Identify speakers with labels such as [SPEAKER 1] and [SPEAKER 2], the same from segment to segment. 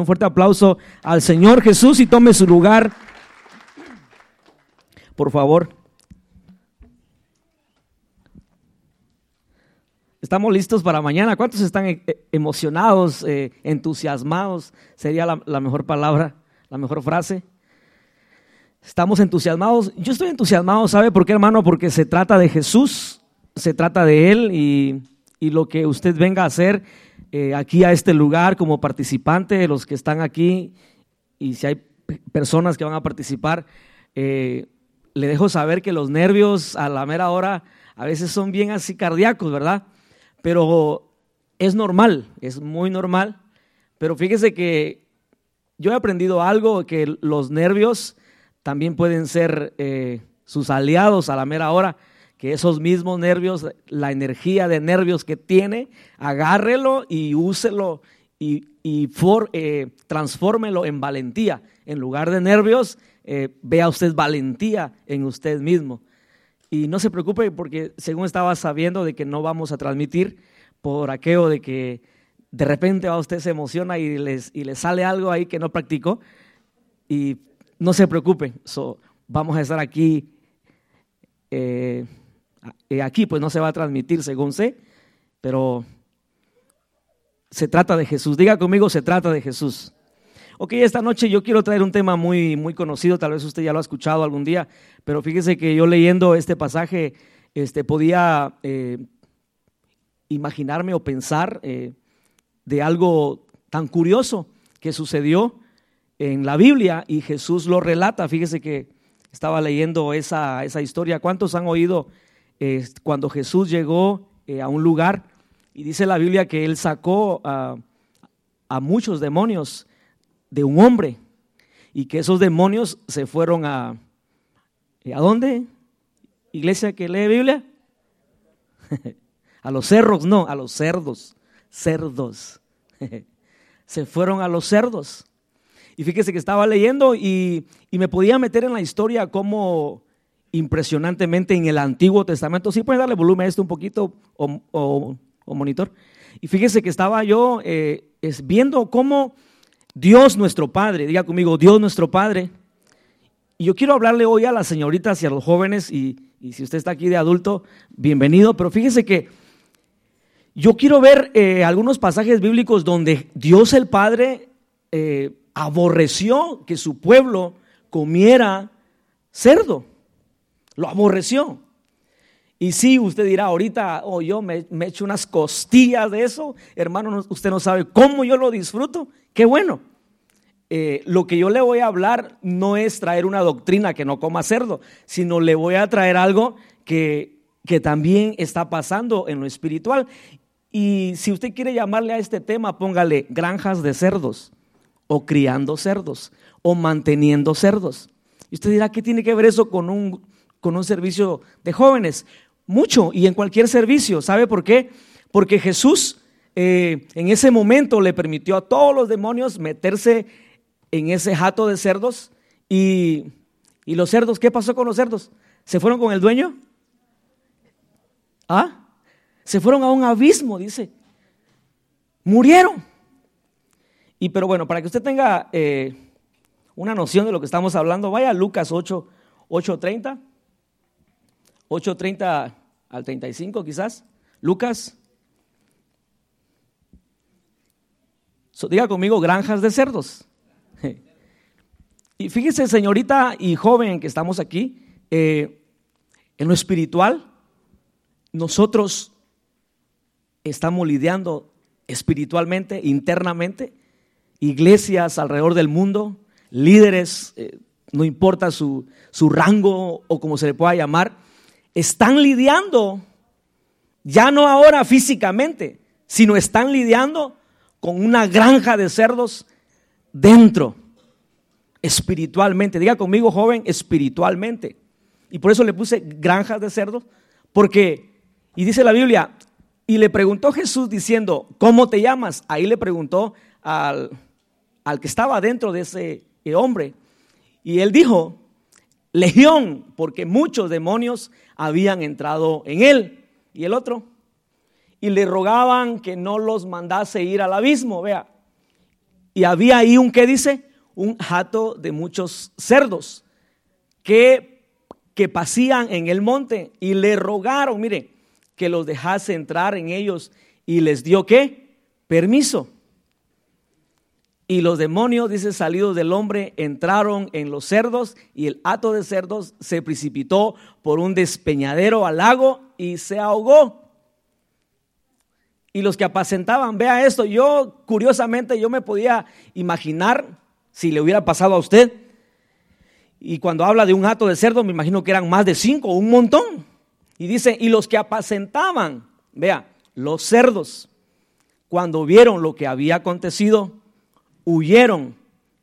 [SPEAKER 1] Un fuerte aplauso al Señor Jesús y tome su lugar. Por favor. Estamos listos para mañana. ¿Cuántos están e- e- emocionados, eh, entusiasmados? Sería la, la mejor palabra, la mejor frase. Estamos entusiasmados. Yo estoy entusiasmado, ¿sabe por qué, hermano? Porque se trata de Jesús, se trata de Él y, y lo que usted venga a hacer eh, aquí a este lugar como participante, los que están aquí y si hay personas que van a participar, eh, le dejo saber que los nervios a la mera hora a veces son bien así cardíacos, ¿verdad? Pero es normal, es muy normal. Pero fíjese que yo he aprendido algo, que los nervios también pueden ser eh, sus aliados a la mera hora, que esos mismos nervios, la energía de nervios que tiene, agárrelo y úselo y, y for- eh, transfórmelo en valentía. En lugar de nervios, eh, vea usted valentía en usted mismo. Y no se preocupe porque según estaba sabiendo de que no vamos a transmitir por aquello de que de repente a usted se emociona y, les, y le sale algo ahí que no practicó. Y no se preocupe, so, vamos a estar aquí. eh, aquí pues no se va a transmitir según sé, pero se trata de Jesús. Diga conmigo, se trata de Jesús. Ok, esta noche yo quiero traer un tema muy, muy conocido, tal vez usted ya lo ha escuchado algún día, pero fíjese que yo leyendo este pasaje este, podía eh, imaginarme o pensar eh, de algo tan curioso que sucedió en la Biblia y Jesús lo relata. Fíjese que estaba leyendo esa, esa historia. ¿Cuántos han oído eh, cuando Jesús llegó eh, a un lugar y dice la Biblia que él sacó a, muchos demonios de un hombre y que esos demonios se fueron a... ¿A dónde? Iglesia que lee Biblia. a los cerros, no, a los cerdos. Cerdos. se fueron a los cerdos. Y fíjese que estaba leyendo y, y, me podía meter en la historia como impresionantemente en el Antiguo Testamento. Sí, pueden darle volumen a esto un poquito o, monitor. Y fíjese que estaba yo eh, viendo cómo Dios nuestro Padre, diga conmigo, Dios nuestro Padre. Y yo quiero hablarle hoy a las señoritas y a los jóvenes, y, y si usted está aquí de adulto, bienvenido, pero fíjese que yo quiero ver eh, algunos pasajes bíblicos donde Dios el Padre eh, aborreció que su pueblo comiera cerdo, lo aborreció. Y sí, usted dirá, ahorita, oh, yo me, me echo unas costillas de eso, hermano, usted no sabe cómo yo lo disfruto, qué bueno. Eh, lo que yo le voy a hablar no es traer una doctrina que no coma cerdo, sino le voy a traer algo que, que también está pasando en lo espiritual. Y si usted quiere llamarle a este tema, póngale granjas de cerdos, o criando cerdos, o manteniendo cerdos. Y usted dirá, ¿qué tiene que ver eso con un, con un servicio de jóvenes? Mucho, y en cualquier servicio. ¿Sabe por qué? Porque Jesús eh, en ese momento le permitió a todos los demonios meterse en ese jato de cerdos. Y, y los cerdos, ¿qué pasó con los cerdos? ¿Se fueron con el dueño? ¿Ah? Se fueron a un abismo, dice. Murieron. Y pero bueno, para que usted tenga eh, una noción de lo que estamos hablando, vaya a Lucas 8, 8.30. 8.30 al 35 quizás. Lucas. Diga conmigo, granjas de cerdos. Y fíjese, señorita y joven que estamos aquí, eh, en lo espiritual, nosotros estamos lidiando espiritualmente, internamente, iglesias alrededor del mundo, líderes, eh, no importa su, su rango o como se le pueda llamar, están lidiando, ya no ahora físicamente, sino están lidiando con una granja de cerdos dentro, espiritualmente. Diga conmigo, joven, espiritualmente. Y por eso le puse granjas de cerdos, porque, y dice la Biblia, y le preguntó Jesús diciendo, ¿cómo te llamas? Ahí le preguntó al, al que estaba dentro de ese hombre. Y él dijo, Legión, porque muchos demonios habían entrado en él. Y el otro, y le rogaban que no los mandase ir al abismo, vea. Y había ahí un, ¿qué dice? Un jato de muchos cerdos que, que pasían en el monte y le rogaron, mire, que los dejase entrar en ellos y les dio qué? Permiso. Y los demonios, dice, salidos del hombre, entraron en los cerdos y el hato de cerdos se precipitó por un despeñadero al lago y se ahogó. Y los que apacentaban, vea esto, yo curiosamente yo me podía imaginar si le hubiera pasado a usted. Y cuando habla de un hato de cerdo, me imagino que eran más de cinco, un montón. Y dice, y los que apacentaban, vea, los cerdos, cuando vieron lo que había acontecido, huyeron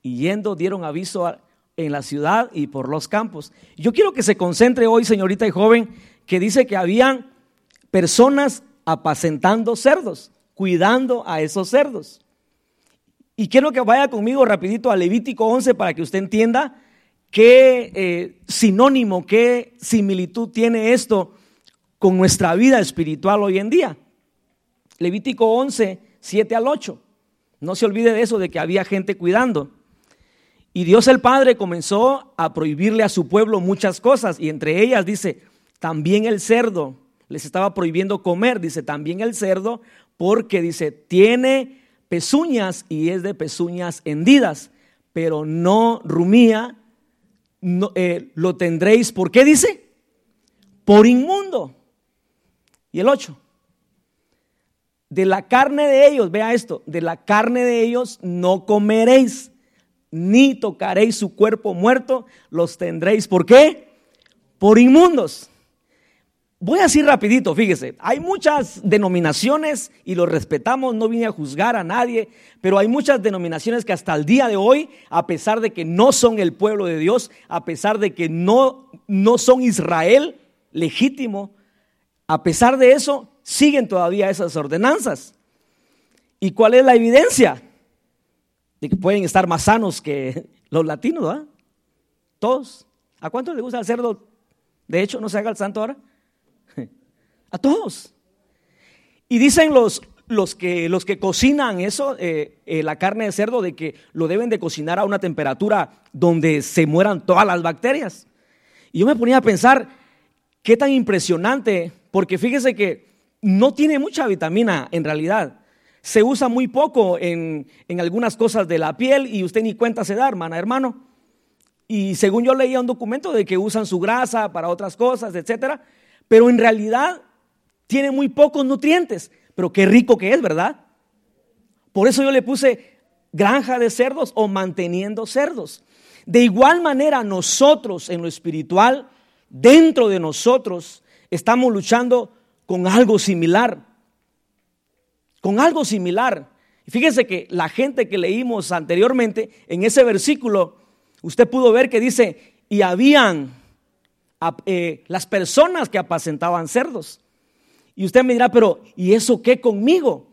[SPEAKER 1] y yendo dieron aviso en la ciudad y por los campos. Yo quiero que se concentre hoy, señorita y joven, que dice que habían personas apacentando cerdos, cuidando a esos cerdos. Y quiero que vaya conmigo rapidito a Levítico 11 para que usted entienda qué eh, sinónimo, qué similitud tiene esto con nuestra vida espiritual hoy en día. Levítico 11, 7 al 8. No se olvide de eso, de que había gente cuidando. Y Dios el Padre comenzó a prohibirle a su pueblo muchas cosas. Y entre ellas dice, también el cerdo. Les estaba prohibiendo comer, dice, también el cerdo, porque dice, tiene pezuñas y es de pezuñas hendidas, pero no rumía, no, eh, lo tendréis, ¿por qué dice? Por inmundo. Y el 8, de la carne de ellos, vea esto, de la carne de ellos no comeréis, ni tocaréis su cuerpo muerto, los tendréis. ¿Por qué? Por inmundos. Voy así rapidito, fíjese, hay muchas denominaciones y lo respetamos, no vine a juzgar a nadie, pero hay muchas denominaciones que hasta el día de hoy, a pesar de que no son el pueblo de Dios, a pesar de que no, no son Israel legítimo, a pesar de eso, siguen todavía esas ordenanzas. ¿Y cuál es la evidencia? De que pueden estar más sanos que los latinos, ¿verdad? Todos. ¿A cuánto le gusta el cerdo? De hecho, no se haga el santo ahora. A todos. Y dicen los, los, que, los que cocinan eso, eh, eh, la carne de cerdo, de que lo deben de cocinar a una temperatura donde se mueran todas las bacterias. Y yo me ponía a pensar, qué tan impresionante, porque fíjese que no tiene mucha vitamina en realidad. Se usa muy poco en, algunas cosas de la piel y usted ni cuenta se da, hermana, hermano. Y según yo leía un documento de que usan su grasa para otras cosas, etcétera, pero en realidad tiene muy pocos nutrientes. Pero qué rico que es, ¿verdad? Por eso yo le puse granja de cerdos o manteniendo cerdos. De igual manera, nosotros en lo espiritual, dentro de nosotros, estamos luchando con algo similar. Con algo similar. Y fíjense que la gente que leímos anteriormente, en ese versículo, usted pudo ver que dice, y habían eh, las personas que apacentaban cerdos. Y usted me dirá, pero ¿y eso qué conmigo?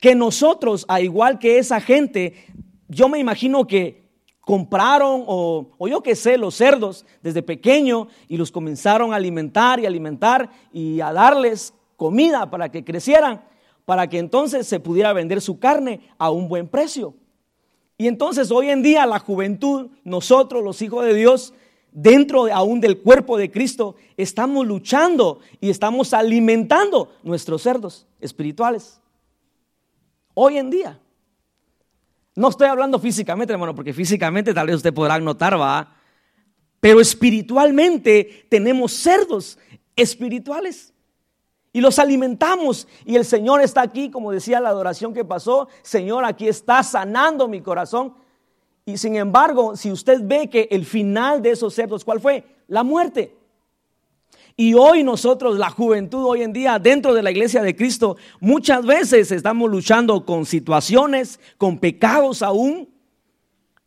[SPEAKER 1] Que nosotros, a igual que esa gente, yo me imagino que compraron o, yo qué sé, los cerdos desde pequeño y los comenzaron a alimentar y alimentar y a darles comida para que crecieran, para que entonces se pudiera vender su carne a un buen precio. Y entonces hoy en día la juventud, nosotros los hijos de Dios, dentro aún del cuerpo de Cristo, estamos luchando y estamos alimentando nuestros cerdos espirituales. Hoy en día. No estoy hablando físicamente, hermano, porque físicamente tal vez usted podrá notar, va. Pero espiritualmente tenemos cerdos espirituales. Y los alimentamos. Y el Señor está aquí, como decía la adoración que pasó. Señor, aquí está sanando mi corazón. Y sin embargo, si usted ve que el final de esos cerdos, ¿cuál fue? La muerte. Y hoy nosotros, la juventud hoy en día, dentro de la iglesia de Cristo, muchas veces estamos luchando con situaciones, con pecados aún,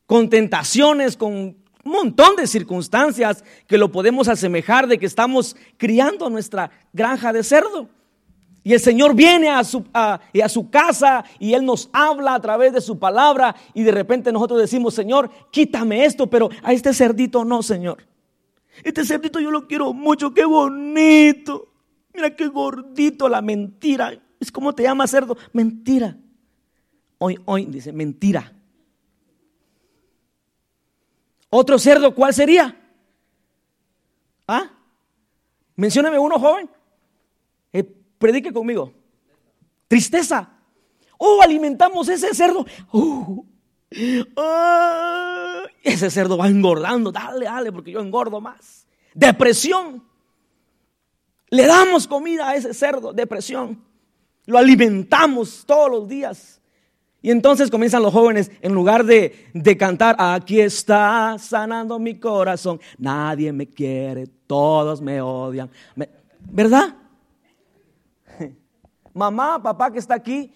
[SPEAKER 1] con tentaciones, con un montón de circunstancias que lo podemos asemejar de que estamos criando nuestra granja de cerdo. Y el Señor viene a su, a, a su casa y Él nos habla a través de su palabra y de repente nosotros decimos, Señor, quítame esto, pero a este cerdito no, Señor. Este cerdito yo lo quiero mucho, qué bonito. Mira qué gordito la mentira. Es como te llama cerdo, mentira. Hoy, hoy dice, mentira. Otro cerdo, ¿cuál sería? ¿Ah? Mencióname uno, joven. Eh, predique conmigo. Tristeza. Oh, alimentamos ese cerdo. Uh, ese cerdo va engordando. Dale, dale, porque yo engordo más. Depresión. Le damos comida a ese cerdo, depresión. Lo alimentamos todos los días. Y entonces comienzan los jóvenes, en lugar de, cantar, aquí está sanando mi corazón, nadie me quiere, todos me odian. ¿Verdad? Mamá, papá que está aquí,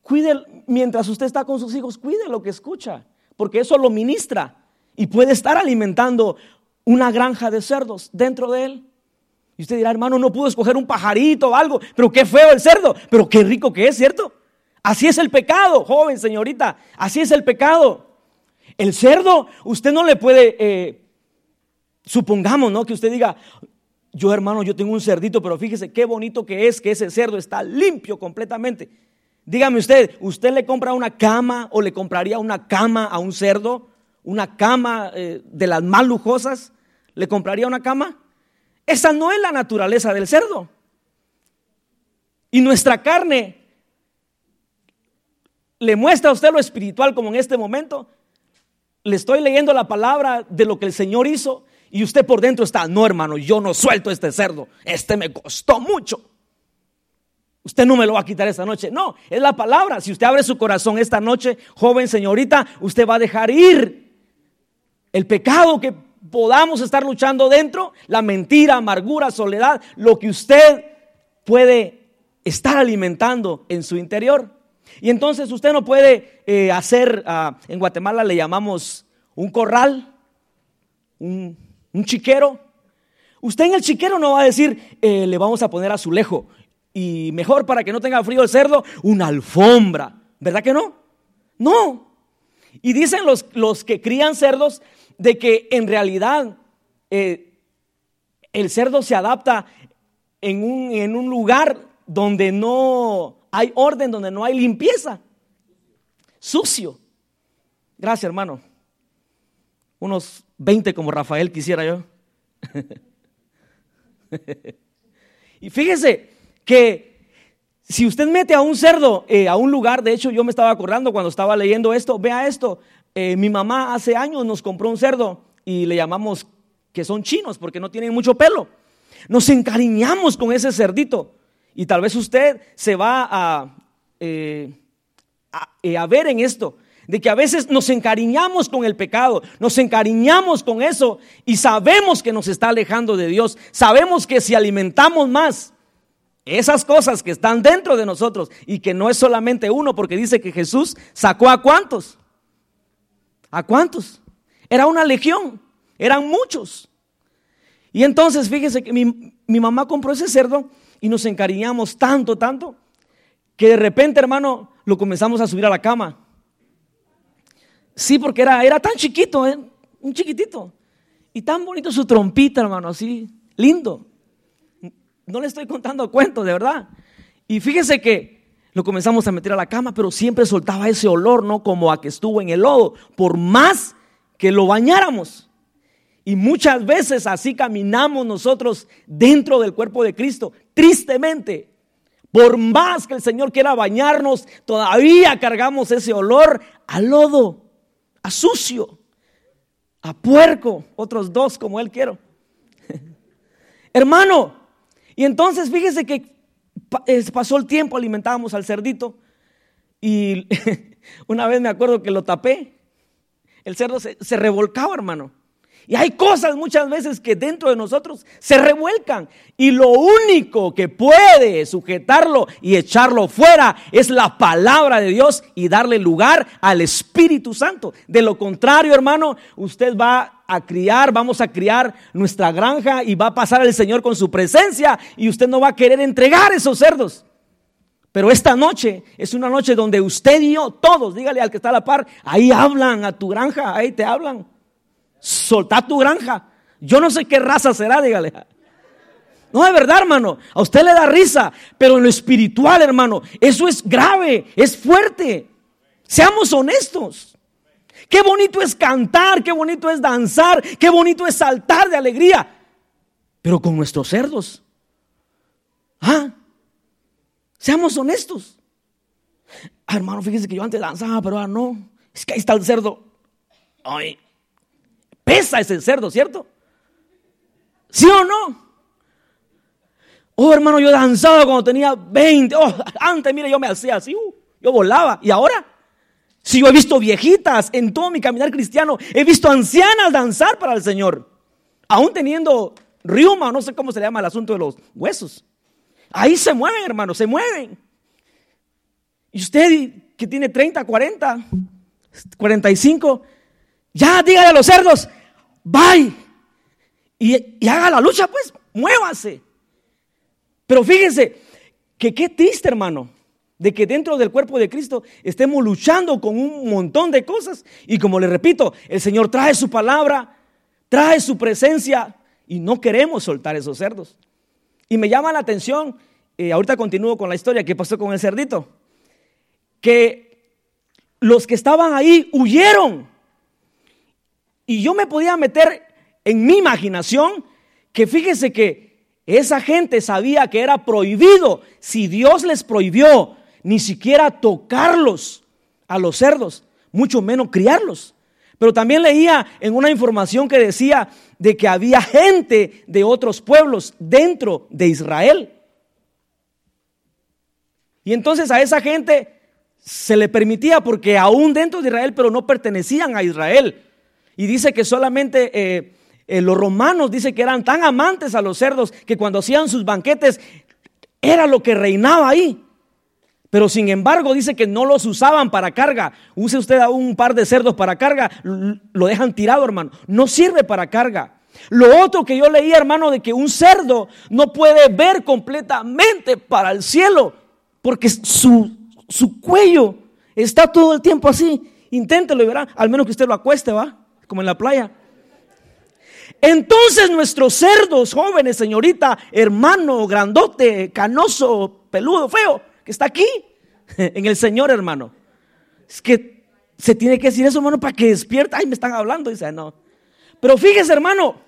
[SPEAKER 1] cuide, mientras usted está con sus hijos, cuide lo que escucha, porque eso lo ministra y puede estar alimentando una granja de cerdos dentro de él. Y usted dirá, hermano, no pudo escoger un pajarito o algo, pero qué feo el cerdo, pero qué rico que es, ¿cierto? Así es el pecado, joven, señorita. Así es el pecado. El cerdo, usted no le puede, eh, supongamos, ¿no? Que usted diga, yo hermano, yo tengo un cerdito, pero fíjese qué bonito que es que ese cerdo está limpio completamente. Dígame usted, ¿usted le compra una cama o le compraría una cama a un cerdo? ¿Una cama eh, de las más lujosas? ¿Le compraría una cama? Esa no es la naturaleza del cerdo. Y nuestra carne le muestra a usted lo espiritual como en este momento. Le estoy leyendo la palabra de lo que el Señor hizo y usted por dentro está, no hermano, yo no suelto este cerdo, este me costó mucho. Usted no me lo va a quitar esta noche. No, es la palabra. Si usted abre su corazón esta noche, joven señorita, usted va a dejar ir el pecado que podamos estar luchando dentro, la mentira, amargura, soledad, lo que usted puede estar alimentando en su interior. Y entonces usted no puede eh, hacer, ah, en Guatemala le llamamos un corral, un, chiquero. Usted en el chiquero no va a decir, eh, le vamos a poner azulejo. Y mejor para que no tenga frío el cerdo, una alfombra. ¿Verdad que no? No. Y dicen los, los que crían cerdos de que en realidad eh, el cerdo se adapta en un, en un lugar donde no hay orden, donde no hay limpieza. Sucio. Gracias, hermano. Unos 20 como Rafael quisiera yo. y fíjese que si usted mete a un cerdo eh, a un lugar, de hecho yo me estaba acordando cuando estaba leyendo esto, vea esto, eh, mi mamá hace años nos compró un cerdo y le llamamos que son chinos porque no tienen mucho pelo. Nos encariñamos con ese cerdito. Y tal vez usted se va eh, a, a, ver en esto, de que a veces nos encariñamos con el pecado, nos encariñamos con eso y sabemos que nos está alejando de Dios. Sabemos que si alimentamos más esas cosas que están dentro de nosotros y que no es solamente uno, porque dice que Jesús sacó a cuántos. ¿A cuántos? Era una legión, eran muchos. Y entonces fíjese que mi mamá compró ese cerdo y nos encariñamos tanto, tanto, que de repente, hermano, lo comenzamos a subir a la cama. Sí, porque era, era tan chiquito, ¿eh? un chiquitito. Y tan bonito su trompita, hermano, así, lindo. No le estoy contando cuentos, de verdad. Y fíjese que lo comenzamos a meter a la cama, pero siempre soltaba ese olor, ¿no? Como a que estuvo en el lodo, por más que lo bañáramos. Y muchas veces así caminamos nosotros dentro del cuerpo de Cristo. Tristemente, por más que el Señor quiera bañarnos, todavía cargamos ese olor a lodo, a sucio, a puerco, otros dos como Él quiero. Hermano, y entonces fíjese que pasó el tiempo, alimentábamos al cerdito y una vez me acuerdo que lo tapé. El cerdo se, se revolcaba, hermano. Y hay cosas muchas veces que dentro de nosotros se revuelcan. Y lo único que puede sujetarlo y echarlo fuera es la palabra de Dios y darle lugar al Espíritu Santo. De lo contrario, hermano, usted va a criar, vamos a criar nuestra granja y va a pasar el Señor con su presencia y usted no va a querer entregar esos cerdos. Pero esta noche es una noche donde usted y yo, todos, dígale al que está a la par, ahí hablan a tu granja, ahí te hablan. Soltá tu granja. Yo no sé qué raza será, dígale. No, es verdad, hermano. A usted le da risa, pero en lo espiritual, hermano, eso es grave, es fuerte. Seamos honestos. Qué bonito es cantar, qué bonito es danzar, qué bonito es saltar de alegría. Pero con nuestros cerdos. Ah, seamos honestos. Ah, hermano, fíjese que yo antes danzaba, pero ahora no. Es que ahí está el cerdo. Ay, pesa ese cerdo, ¿cierto? ¿Sí o no? Oh, hermano, yo danzaba cuando tenía 20. Oh, antes, mire, yo me hacía así. Uh, yo volaba. ¿Y ahora? Si yo he visto viejitas en todo mi caminar cristiano, he visto ancianas danzar para el Señor, aún teniendo riuma, no sé cómo se llama el asunto de los huesos. Ahí se mueven, hermano, se mueven. Y usted que tiene 30, 40, 45, ya dígale a los cerdos, bye. Y, haga la lucha, pues, muévase. Pero fíjense que qué triste, hermano de que dentro del cuerpo de Cristo estemos luchando con un montón de cosas. Y como le repito, el Señor trae su palabra, trae su presencia y no queremos soltar esos cerdos. Y me llama la atención, eh, ahorita continúo con la historia que pasó con el cerdito, que los que estaban ahí huyeron. Y yo me podía meter en mi imaginación que fíjese que esa gente sabía que era prohibido. Si Dios les prohibió ni siquiera tocarlos a los cerdos, mucho menos criarlos. Pero también leía en una información que decía de que había gente de otros pueblos dentro de Israel. Y entonces a esa gente se le permitía porque aún dentro de Israel, pero no pertenecían a Israel. Y dice que solamente eh, eh, los romanos, dice que eran tan amantes a los cerdos que cuando hacían sus banquetes era lo que reinaba ahí. Pero sin embargo dice que no los usaban para carga. Use usted a un par de cerdos para carga, lo dejan tirado, hermano. No sirve para carga. Lo otro que yo leí, hermano, de que un cerdo no puede ver completamente para el cielo, porque su, su cuello está todo el tiempo así. Inténtelo y verá, al menos que usted lo acueste, va, como en la playa. Entonces nuestros cerdos jóvenes, señorita, hermano, grandote, canoso, peludo, feo, está aquí, en el Señor, hermano. Es que se tiene que decir eso, hermano, para que despierta. Ay, me están hablando. Dice, no. Pero fíjese, hermano,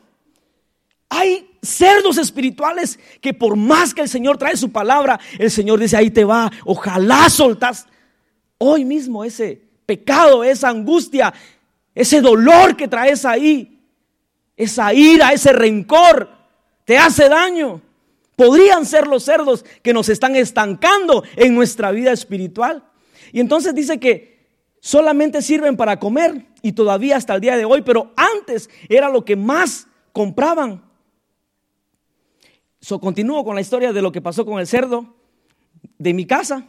[SPEAKER 1] hay cerdos espirituales que por más que el Señor trae su palabra, el Señor dice, ahí te va, ojalá soltas hoy mismo ese pecado, esa angustia, ese dolor que traes ahí, esa ira, ese rencor, te hace daño podrían ser los cerdos que nos están estancando en nuestra vida espiritual. Y entonces dice que solamente sirven para comer y todavía hasta el día de hoy, pero antes era lo que más compraban. So, continúo con la historia de lo que pasó con el cerdo de mi casa.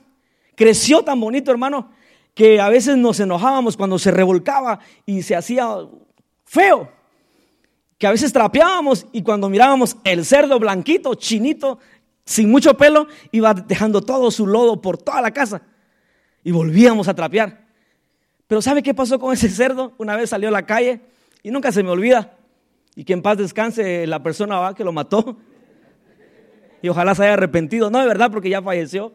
[SPEAKER 1] Creció tan bonito, hermano, que a veces nos enojábamos cuando se revolcaba y se hacía feo que a veces trapeábamos y cuando mirábamos el cerdo blanquito, chinito, sin mucho pelo, iba dejando todo su lodo por toda la casa y volvíamos a trapear. Pero ¿sabe qué pasó con ese cerdo? Una vez salió a la calle y nunca se me olvida. Y que en paz descanse la persona que lo mató. Y ojalá se haya arrepentido. No, de verdad, porque ya falleció.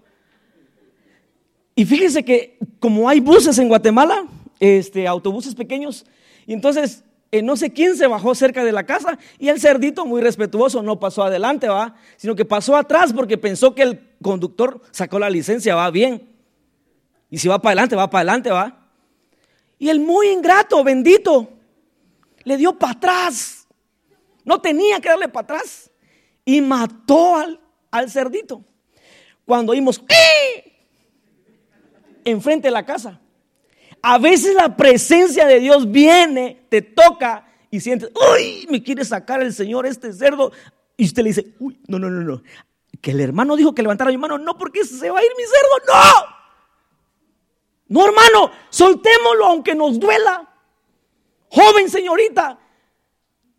[SPEAKER 1] Y fíjense que como hay buses en Guatemala, este, autobuses pequeños, y entonces eh, no sé quién se bajó cerca de la casa y el cerdito muy respetuoso no pasó adelante, va, sino que pasó atrás porque pensó que el conductor sacó la licencia, va bien. Y si va para adelante, va para adelante, va. Y el muy ingrato, bendito, le dio para atrás. No tenía que darle para atrás. Y mató al, al cerdito. Cuando oímos, enfrente de la casa. A veces la presencia de Dios viene, te toca y sientes, uy, me quiere sacar el Señor este cerdo. Y usted le dice, uy, no, no, no, no. Que el hermano dijo que levantara mi mano, no, porque se va a ir mi cerdo, no. No, hermano, soltémoslo aunque nos duela. Joven señorita,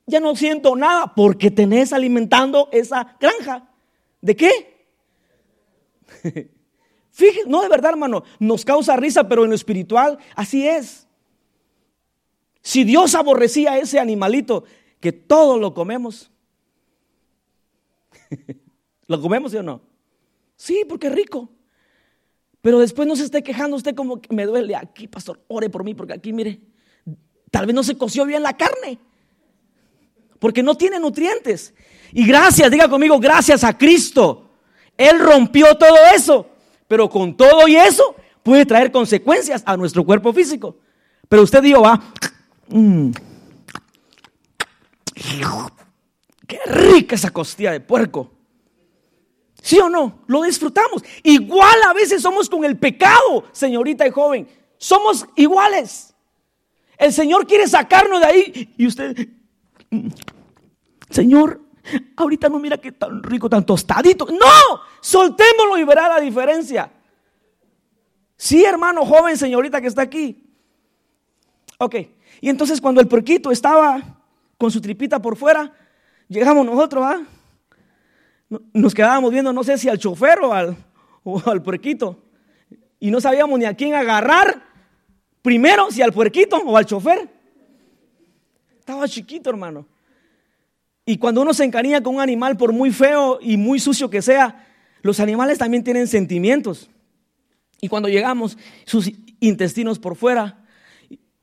[SPEAKER 1] ya no siento nada porque tenés alimentando esa granja. ¿De qué? Fíjese, no de verdad, hermano, nos causa risa, pero en lo espiritual así es. Si Dios aborrecía a ese animalito, que todos lo comemos. ¿Lo comemos sí o no? Sí, porque es rico. Pero después no se esté quejando usted como que me duele aquí, pastor, ore por mí, porque aquí, mire, Tal vez no se coció bien la carne. Porque no tiene nutrientes. Y gracias, diga conmigo, gracias a Cristo. Él rompió todo eso. Pero con todo y eso puede traer consecuencias a nuestro cuerpo físico. Pero usted dijo, va, mm, qué rica esa costilla de puerco. ¿Sí o no? Lo disfrutamos. Igual a veces somos con el pecado, señorita y joven. Somos iguales. El Señor quiere sacarnos de ahí y usted, mm, Señor, ahorita no mira que tan rico, tan tostadito. No, soltémoslo y verá la diferencia. Sí, hermano joven, señorita que está aquí. Ok, y entonces cuando el porquito estaba con su tripita por fuera, llegamos nosotros, ¿ah? Nos quedábamos viendo, no sé si al chofer o al, o al puerquito. Y no sabíamos ni a quién agarrar. Primero, si al puerquito o al chofer. Estaba chiquito, hermano. Y cuando uno se encariña con un animal, por muy feo y muy sucio que sea, los animales también tienen sentimientos. Y cuando llegamos, sus intestinos por fuera,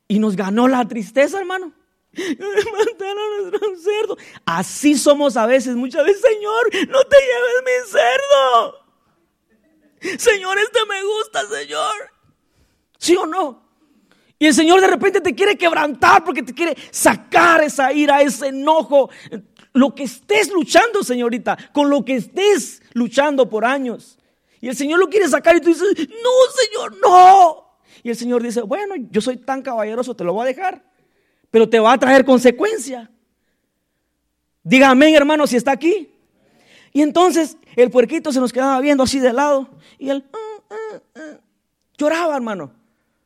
[SPEAKER 1] y nos ganó la tristeza, hermano. Mataron a nuestro cerdo. Así somos a veces, muchas veces, Señor, no te lleves mi cerdo. Señor, este me gusta, Señor. ¿Sí o no? Y el Señor de repente te quiere quebrantar porque te quiere sacar esa ira, ese enojo. Lo que estés luchando, señorita, con lo que estés luchando por años. Y el Señor lo quiere sacar y tú dices, no, Señor, no. Y el Señor dice, bueno, yo soy tan caballeroso, te lo voy a dejar, pero te va a traer consecuencia. Dígame, hermano, si está aquí. Y entonces el puerquito se nos quedaba viendo así de lado y él uh, uh, uh, lloraba, hermano.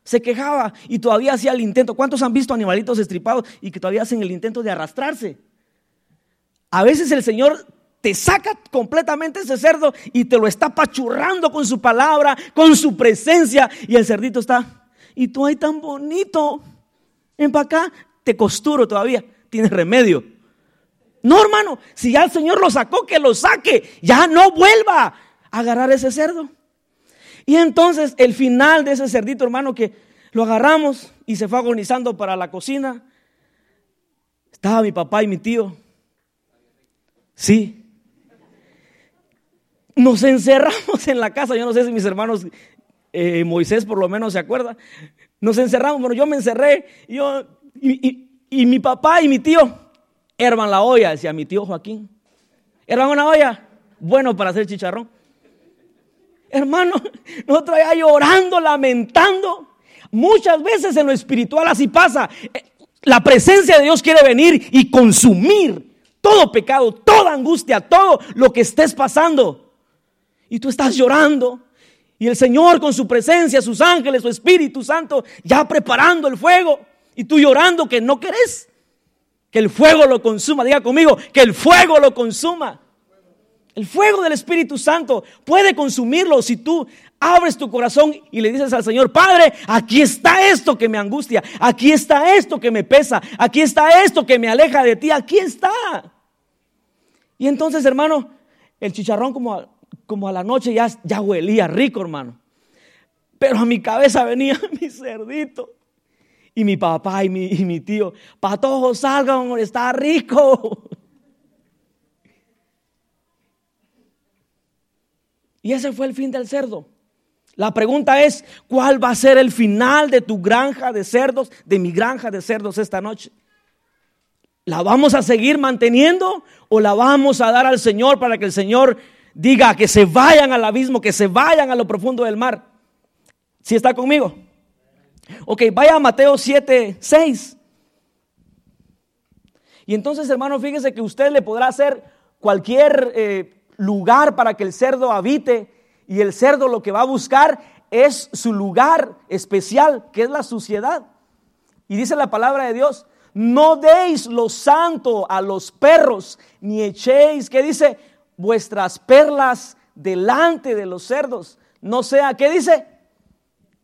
[SPEAKER 1] Se quejaba y todavía hacía el intento. ¿Cuántos han visto animalitos estripados y que todavía hacen el intento de arrastrarse? A veces el Señor te saca completamente ese cerdo y te lo está pachurrando con su palabra, con su presencia. Y el cerdito está, y tú ahí tan bonito. En para acá, te costuro todavía, tienes remedio. No, hermano, si ya el Señor lo sacó, que lo saque. Ya no vuelva a agarrar ese cerdo. Y entonces el final de ese cerdito, hermano, que lo agarramos y se fue agonizando para la cocina. Estaba mi papá y mi tío. Sí, nos encerramos en la casa. Yo no sé si mis hermanos, eh, Moisés por lo menos se acuerda. Nos encerramos, bueno, yo me encerré. Y, yo, y, mi papá y mi tío, herman la olla, decía mi tío Joaquín. Herman una olla, bueno para hacer chicharrón. Hermano, nosotros allá llorando, lamentando. Muchas veces en lo espiritual así pasa. La presencia de Dios quiere venir y consumir todo pecado, toda angustia, todo lo que estés pasando y tú estás llorando. Y el Señor con su presencia, sus ángeles, su Espíritu Santo, ya preparando el fuego. Y tú llorando que no querés. Que el fuego lo consuma. Diga conmigo, que el fuego lo consuma. El fuego del Espíritu Santo puede consumirlo si tú abres tu corazón y le dices al Señor, Padre, aquí está esto que me angustia, aquí está esto que me pesa, aquí está esto que me aleja de ti, aquí está. Y entonces, hermano, el chicharrón como como a la noche ya, ya huelía rico, hermano. Pero a mi cabeza venía mi cerdito. Y mi papá y mi, y mi tío, todos salgan, está rico. Y ese fue el fin del cerdo. La pregunta es, ¿cuál va a ser el final de tu granja de cerdos, de mi granja de cerdos esta noche? ¿La vamos a seguir manteniendo o la vamos a dar al Señor para que el Señor diga que se vayan al abismo, que se vayan a lo profundo del mar. ¿Si está conmigo? Ok, vaya a Mateo 7, 6. Y entonces, hermano, fíjese que usted le podrá hacer cualquier eh, lugar para que el cerdo habite. Y el cerdo lo que va a buscar es su lugar especial, que es la suciedad. Y dice la palabra de Dios, no deis lo santo a los perros, ni echéis, ¿qué dice? vuestras perlas delante de los cerdos. No sea, ¿qué dice?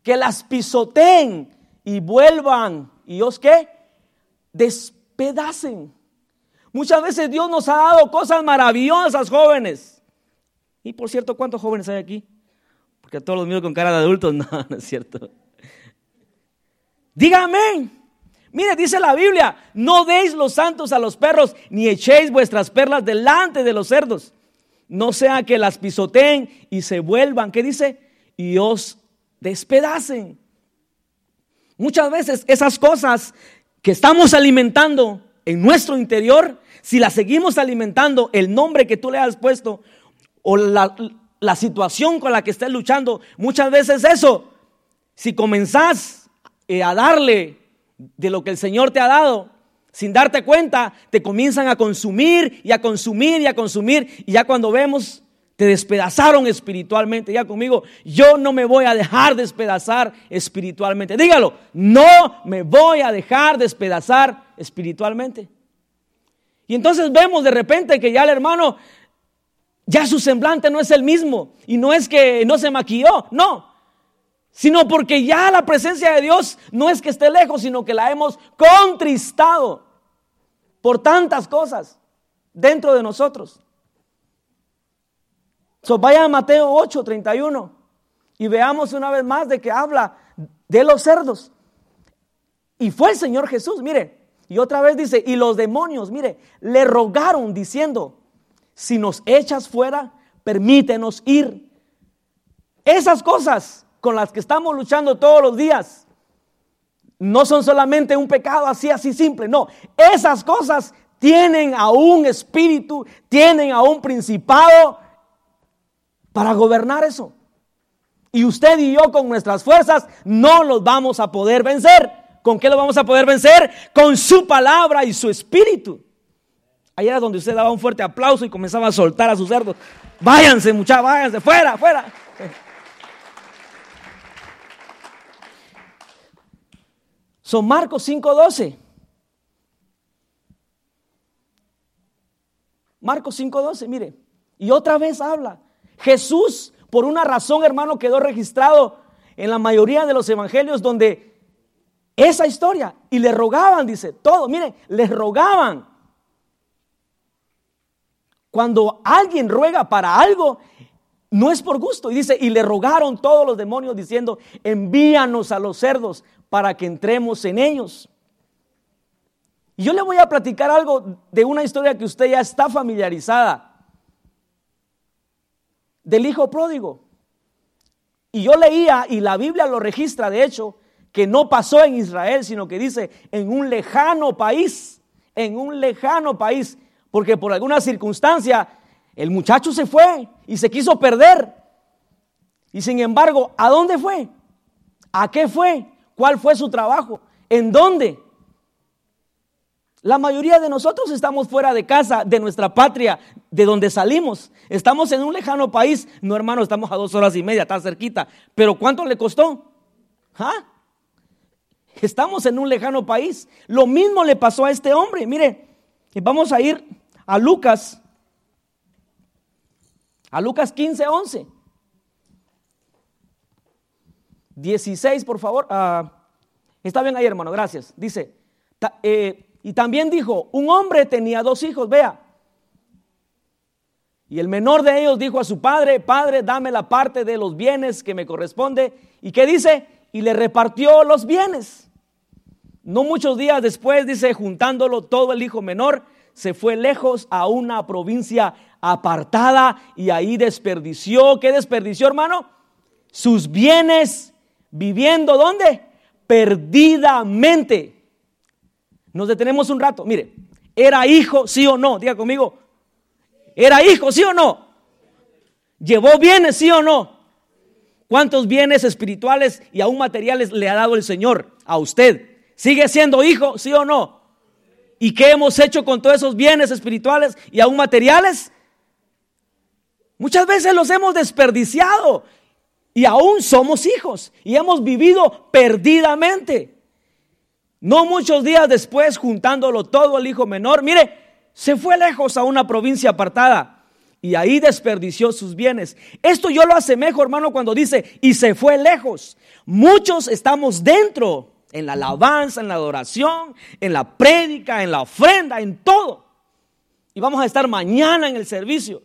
[SPEAKER 1] Que las pisoteen y vuelvan. ¿Y os qué? Despedacen. Muchas veces Dios nos ha dado cosas maravillosas, jóvenes. Y por cierto, ¿cuántos jóvenes hay aquí? Porque todos los míos con cara de adultos, no, no es cierto. Dígame, Mire, dice la Biblia, no deis los santos a los perros, ni echéis vuestras perlas delante de los cerdos. No sea que las pisoteen y se vuelvan, ¿qué dice? Y os despedacen. Muchas veces esas cosas que estamos alimentando en nuestro interior, si las seguimos alimentando, el nombre que tú le has puesto o la, la situación con la que estés luchando, muchas veces eso, si comenzás eh, a darle de lo que el Señor te ha dado, sin darte cuenta, te comienzan a consumir y a consumir y a consumir. Y ya cuando vemos, te despedazaron espiritualmente. Ya conmigo, yo no me voy a dejar despedazar espiritualmente. Dígalo, no me voy a dejar despedazar espiritualmente. Y entonces vemos de repente que ya el hermano, ya su semblante no es el mismo. Y no es que no se maquilló, no sino porque ya la presencia de Dios no es que esté lejos, sino que la hemos contristado por tantas cosas dentro de nosotros. So, vaya a Mateo 8, 31 y veamos una vez más de que habla de los cerdos. Y fue el Señor Jesús, mire, y otra vez dice, y los demonios, mire, le rogaron diciendo, si nos echas fuera, permítenos ir. Esas cosas con las que estamos luchando todos los días no son solamente un pecado así, así simple, no. Esas cosas tienen a un espíritu, tienen a un principado para gobernar eso. Y usted y yo con nuestras fuerzas no los vamos a poder vencer. ¿Con qué lo vamos a poder vencer? Con su palabra y su espíritu. Ahí era donde usted daba un fuerte aplauso y comenzaba a soltar a sus cerdos. Váyanse, muchachos, váyanse, fuera, fuera. Son Marcos 5.12. Marcos 5.12, mire. Y otra vez habla. Jesús, por una razón, hermano, quedó registrado en la mayoría de los evangelios donde esa historia, y le rogaban, dice, todo, mire, les rogaban. Cuando alguien ruega para algo, no es por gusto. Y dice, y le rogaron todos los demonios diciendo, envíanos a los cerdos para que entremos en ellos. Y yo le voy a platicar algo de una historia que usted ya está familiarizada. Del hijo pródigo. Y yo leía, y la Biblia lo registra, de hecho, que no pasó en Israel, sino que dice en un lejano país, en un lejano país, porque por alguna circunstancia el muchacho se fue y se quiso perder. Y sin embargo, ¿a dónde fue? ¿A qué fue? ¿Cuál fue su trabajo? ¿En dónde? La mayoría de nosotros estamos fuera de casa, de nuestra patria, de donde salimos. Estamos en un lejano país. No, hermano, estamos a dos horas y media, está cerquita. Pero ¿cuánto le costó? ¿Ah? Estamos en un lejano país. Lo mismo le pasó a este hombre. Mire, vamos a ir a Lucas, a Lucas 15, 11. 16, por favor. Ah, está bien ahí, hermano, gracias. Dice, eh, y también dijo, un hombre tenía dos hijos, vea. Y el menor de ellos dijo a su padre, padre, dame la parte de los bienes que me corresponde. ¿Y qué dice? Y le repartió los bienes. No muchos días después, dice, juntándolo todo el hijo menor, se fue lejos a una provincia apartada y ahí desperdició. ¿Qué desperdició, hermano? Sus bienes viviendo ¿dónde? Perdidamente. Nos detenemos un rato. Mire, ¿era hijo, sí o no? Diga conmigo. ¿Era hijo, sí o no? ¿Llevó bienes, sí o no? ¿Cuántos bienes espirituales y aún materiales le ha dado el Señor a usted? ¿Sigue siendo hijo, sí o no? ¿Y qué hemos hecho con todos esos bienes espirituales y aún materiales? Muchas veces los hemos desperdiciado y aún somos hijos y hemos vivido perdidamente. No muchos días después, juntándolo todo el hijo menor, mire, se fue lejos a una provincia apartada y ahí desperdició sus bienes. Esto yo lo asemejo, hermano, cuando dice, y se fue lejos. Muchos estamos dentro, en la alabanza, en la adoración, en la prédica, en la ofrenda, en todo. Y vamos a estar mañana en el servicio,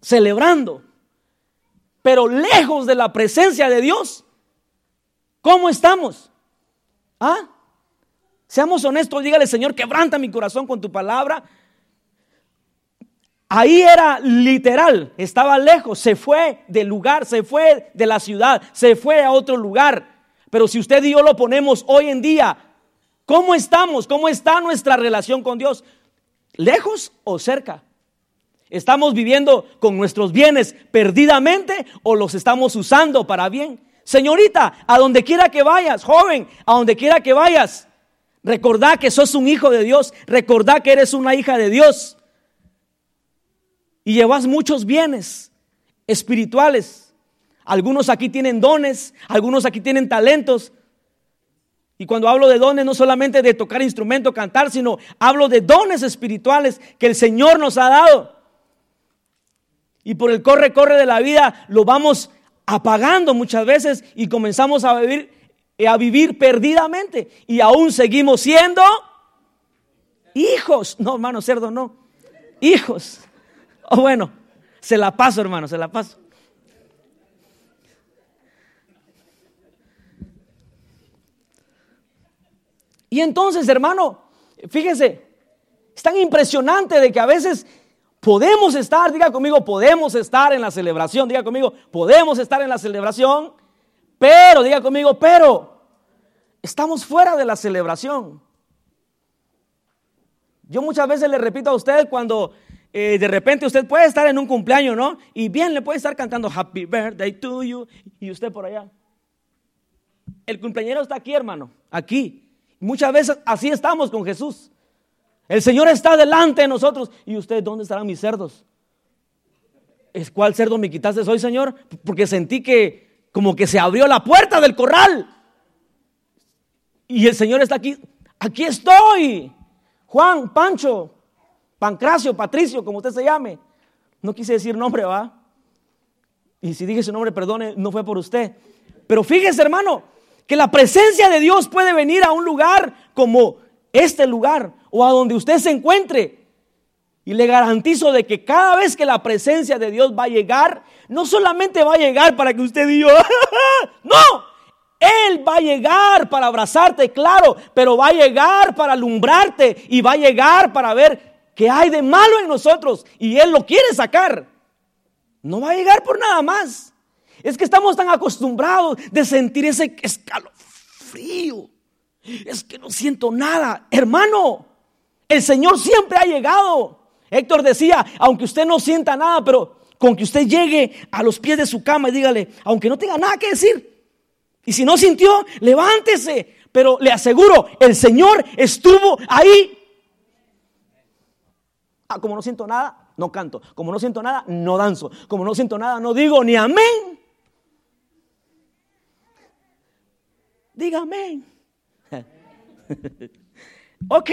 [SPEAKER 1] celebrando pero lejos de la presencia de Dios. ¿Cómo estamos? ¿Ah? Seamos honestos, dígale, Señor, quebranta mi corazón con tu palabra. Ahí era literal, estaba lejos, se fue del lugar, se fue de la ciudad, se fue a otro lugar. Pero si usted y yo lo ponemos hoy en día, ¿cómo estamos? ¿Cómo está nuestra relación con Dios? ¿Lejos o cerca? ¿Estamos viviendo con nuestros bienes perdidamente o los estamos usando para bien? Señorita, a donde quiera que vayas, joven, a donde quiera que vayas, recordá que sos un hijo de Dios, recordá que eres una hija de Dios y llevas muchos bienes espirituales. Algunos aquí tienen dones, algunos aquí tienen talentos. Y cuando hablo de dones, no solamente de tocar instrumento, cantar, sino hablo de dones espirituales que el Señor nos ha dado. Y por el corre, corre de la vida lo vamos apagando muchas veces y comenzamos a vivir, a vivir perdidamente. Y aún seguimos siendo hijos. No, hermano, cerdo, no. Hijos. Oh, bueno, se la paso, hermano, se la paso. Y entonces, hermano, fíjese, es tan impresionante de que a veces podemos estar, diga conmigo, podemos estar en la celebración, diga conmigo, podemos estar en la celebración, pero, diga conmigo, pero estamos fuera de la celebración. Yo muchas veces le repito a usted cuando eh, de repente usted puede estar en un cumpleaños, ¿no? Y bien le puede estar cantando Happy Birthday to you y usted por allá. El cumpleañero está aquí, hermano, aquí. Muchas veces así estamos con Jesús. El Señor está delante de nosotros. ¿Y usted dónde estarán mis cerdos? ¿Es cuál cerdo me quitaste hoy, Señor? Porque sentí que como que se abrió la puerta del corral. Y el Señor está aquí. Aquí estoy. Juan, Pancho, Pancracio, Patricio, como usted se llame. No quise decir nombre, ¿va? Y si dije su nombre, perdone, no fue por usted. Pero fíjese, hermano, que la presencia de Dios puede venir a un lugar como este lugar o a donde usted se encuentre. Y le garantizo de que cada vez que la presencia de Dios va a llegar, no solamente va a llegar para que usted diga, no, Él va a llegar para abrazarte, claro, pero va a llegar para alumbrarte y va a llegar para ver que hay de malo en nosotros y Él lo quiere sacar. No va a llegar por nada más. Es que estamos tan acostumbrados de sentir ese escalofrío. Es que no siento nada. Hermano, el Señor siempre ha llegado. Héctor decía, aunque usted no sienta nada, pero con que usted llegue a los pies de su cama y dígale, aunque no tenga nada que decir. Y si no sintió, levántese. Pero le aseguro, el Señor estuvo ahí Ah, como no siento nada, no canto. Como no siento nada, no danzo. Como no siento nada, no digo ni amén. Diga amén. ok.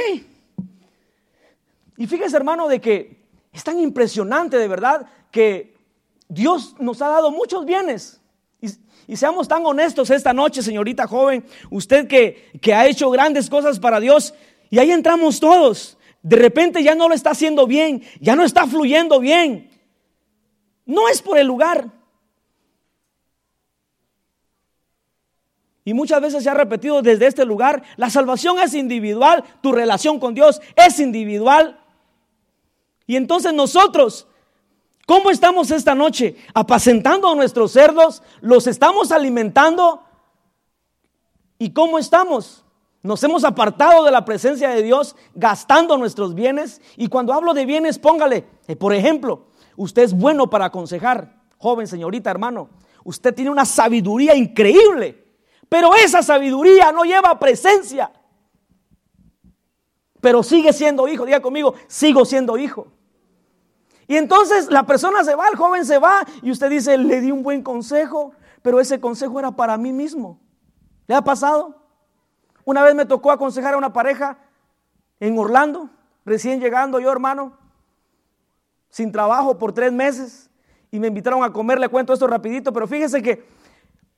[SPEAKER 1] Y fíjese, hermano, de que es tan impresionante de verdad que Dios nos ha dado muchos bienes. Y, seamos tan honestos esta noche, señorita joven, usted que, que ha hecho grandes cosas para Dios, y ahí entramos todos de repente ya no lo está haciendo bien, ya no está fluyendo bien. No es por el lugar. Y muchas veces se ha repetido desde este lugar, la salvación es individual, tu relación con Dios es individual. Y entonces nosotros, ¿cómo estamos esta noche? ¿Apacentando a nuestros cerdos? ¿Los estamos alimentando? ¿Y cómo estamos? Nos hemos apartado de la presencia de Dios gastando nuestros bienes. Y cuando hablo de bienes, póngale, eh, por ejemplo, usted es bueno para aconsejar, joven, señorita, hermano. Usted tiene una sabiduría increíble, pero esa sabiduría no lleva presencia. Pero sigue siendo hijo, diga conmigo, sigo siendo hijo. Y entonces la persona se va, el joven se va y usted dice, le di un buen consejo, pero ese consejo era para mí mismo. ¿Le ha pasado? Una vez me tocó aconsejar a una pareja en Orlando, recién llegando yo, hermano, sin trabajo por tres meses, y me invitaron a comer, le cuento esto rapidito, pero fíjese que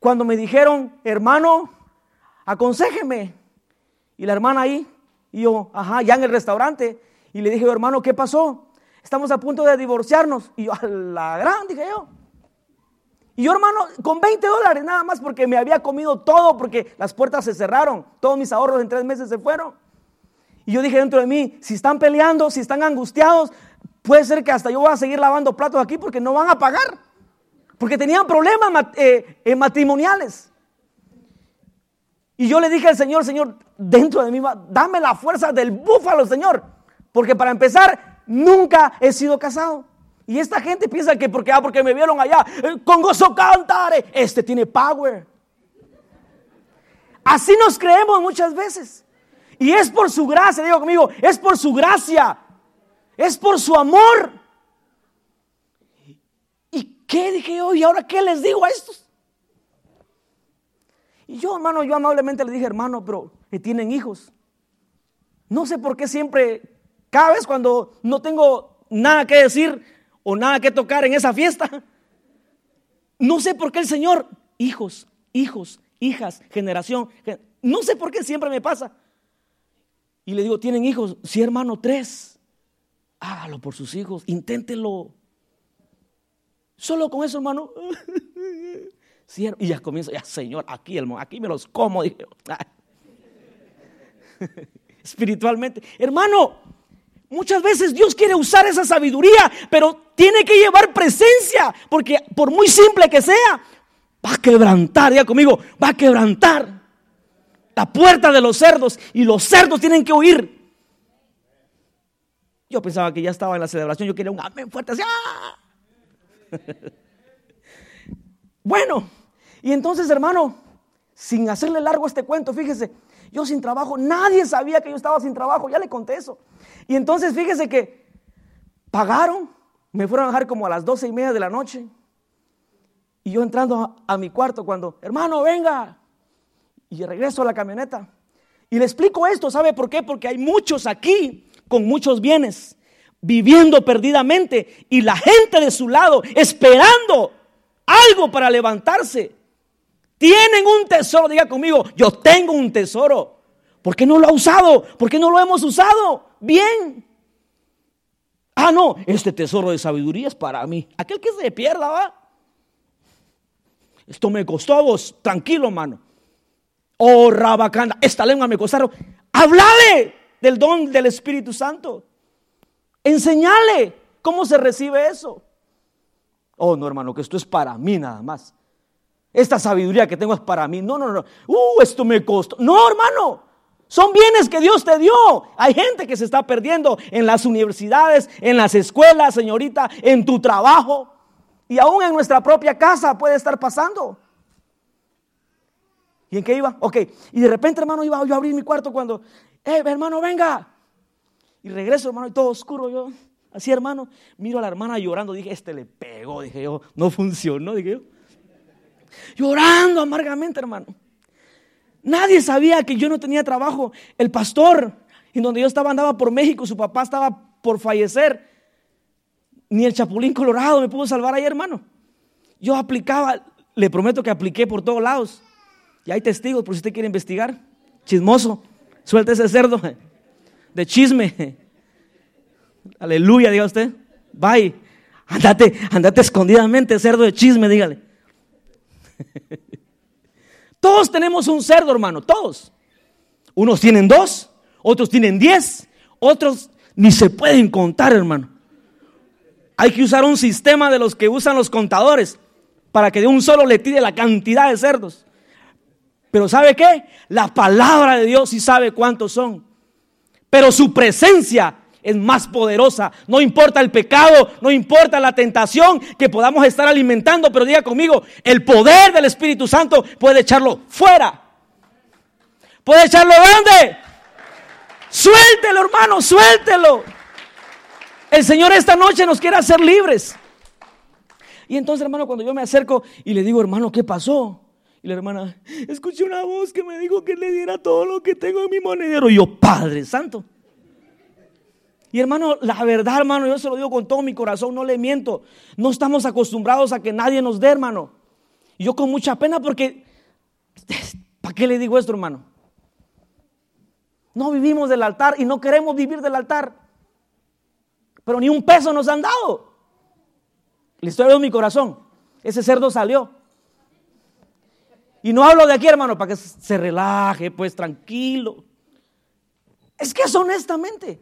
[SPEAKER 1] cuando me dijeron, hermano, aconsejeme, y la hermana ahí, y yo, ajá, ya en el restaurante, y le dije, hermano, ¿qué pasó? Estamos a punto de divorciarnos, y yo, a la gran, dije yo, y yo, hermano, con 20 dólares nada más porque me había comido todo, porque las puertas se cerraron. Todos mis ahorros en tres meses se fueron. Y yo dije dentro de mí, si están peleando, si están angustiados, puede ser que hasta yo voy a seguir lavando platos aquí porque no van a pagar. Porque tenían problemas eh, eh, matrimoniales. Y yo le dije al Señor, Señor, dentro de mí, dame la fuerza del búfalo, Señor. Porque para empezar, nunca he sido casado. Y esta gente piensa que porque, ah, porque me vieron allá, eh, con gozo cantaré, este tiene power. Así nos creemos muchas veces. Y es por su gracia, digo conmigo, es por su gracia. Es por su amor. ¿Y qué dije yo? ¿Y ahora qué les digo a estos? Y yo, hermano, yo amablemente le dije, hermano, pero que tienen hijos. No sé por qué siempre, cada vez cuando no tengo nada que decir o nada que tocar en esa fiesta, no sé por qué el Señor, hijos, hijos, hijas, generación, no sé por qué siempre me pasa. Y le digo, ¿tienen hijos? Sí, hermano, tres. Hágalo por sus hijos, inténtelo. Solo con eso, hermano. y ya comienza, ya Señor, aquí, aquí me los como, dije. Espiritualmente. Hermano, muchas veces Dios quiere usar esa sabiduría, pero tiene que llevar presencia, porque por muy simple que sea, va a quebrantar, ya conmigo, va a quebrantar la puerta de los cerdos y los cerdos tienen que huir. Yo pensaba que ya estaba en la celebración, yo quería un amén fuerte así. ¡ah! bueno, y entonces hermano, sin hacerle largo este cuento, fíjese, yo sin trabajo, nadie sabía que yo estaba sin trabajo, ya le conté eso. Y entonces fíjese que pagaron, me fueron a dejar como a las doce y media de la noche. Y yo entrando a, a mi cuarto cuando, hermano, venga, y regreso a la camioneta. Y le explico esto, ¿sabe por qué? Porque hay muchos aquí con muchos bienes, viviendo perdidamente y la gente de su lado esperando algo para levantarse. Tienen un tesoro, diga conmigo, yo tengo un tesoro. ¿Por qué no lo ha usado? ¿Por qué no lo hemos usado? Bien. Ah, no, este tesoro de sabiduría es para mí. Aquel que se pierda. Esto me costó a vos, tranquilo, mano. Oh, Rabacanda, esta lengua me costaron. Hablale del don del Espíritu Santo. Enseñale cómo se recibe eso. Oh, no, hermano, que esto es para mí nada más. Esta sabiduría que tengo es para mí. No, no, no. Uh, esto me costó. No, hermano. Son bienes que Dios te dio. Hay gente que se está perdiendo en las universidades, en las escuelas, señorita, en tu trabajo. Y aún en nuestra propia casa puede estar pasando. ¿Y en qué iba? Ok. Y de repente, hermano, iba yo a abrir mi cuarto cuando, eh, hermano, venga. Y regreso, hermano, y todo oscuro. Yo, así, hermano, miro a la hermana llorando. Dije, este le pegó. Dije yo, no funcionó. Dije yo, llorando amargamente, hermano. Nadie sabía que yo no tenía trabajo. El pastor, en donde yo estaba, andaba por México. Su papá estaba por fallecer. Ni el Chapulín Colorado me pudo salvar ahí, hermano. Yo aplicaba, le prometo que apliqué por todos lados. Y hay testigos por si usted quiere investigar. Chismoso. Suelta ese cerdo de chisme. Aleluya, diga usted. Bye. Andate, andate escondidamente, cerdo de chisme, dígale. Todos tenemos un cerdo, hermano, todos. Unos tienen dos, otros tienen diez, otros ni se pueden contar, hermano. Hay que usar un sistema de los que usan los contadores para que de un solo le tire la cantidad de cerdos. Pero ¿sabe qué? La palabra de Dios sí sabe cuántos son. Pero su presencia es más poderosa. No importa el pecado, no importa la tentación que podamos estar alimentando, pero diga conmigo, el poder del Espíritu Santo puede echarlo fuera. ¿Puede echarlo dónde? Suéltelo, hermano, suéltelo. El Señor esta noche nos quiere hacer libres. Y entonces, hermano, cuando yo me acerco y le digo, hermano, ¿qué pasó? Y la hermana, escuché una voz que me dijo que le diera todo lo que tengo en mi monedero. Y yo, Padre Santo. Y hermano, la verdad, hermano, yo se lo digo con todo mi corazón, no le miento. No estamos acostumbrados a que nadie nos dé, hermano. Y yo con mucha pena porque, ¿para qué le digo esto, hermano? No vivimos del altar y no queremos vivir del altar. Pero ni un peso nos han dado. Le estoy hablando mi corazón. Ese cerdo salió. Y no hablo de aquí, hermano, para que se relaje, pues tranquilo. Es que es honestamente.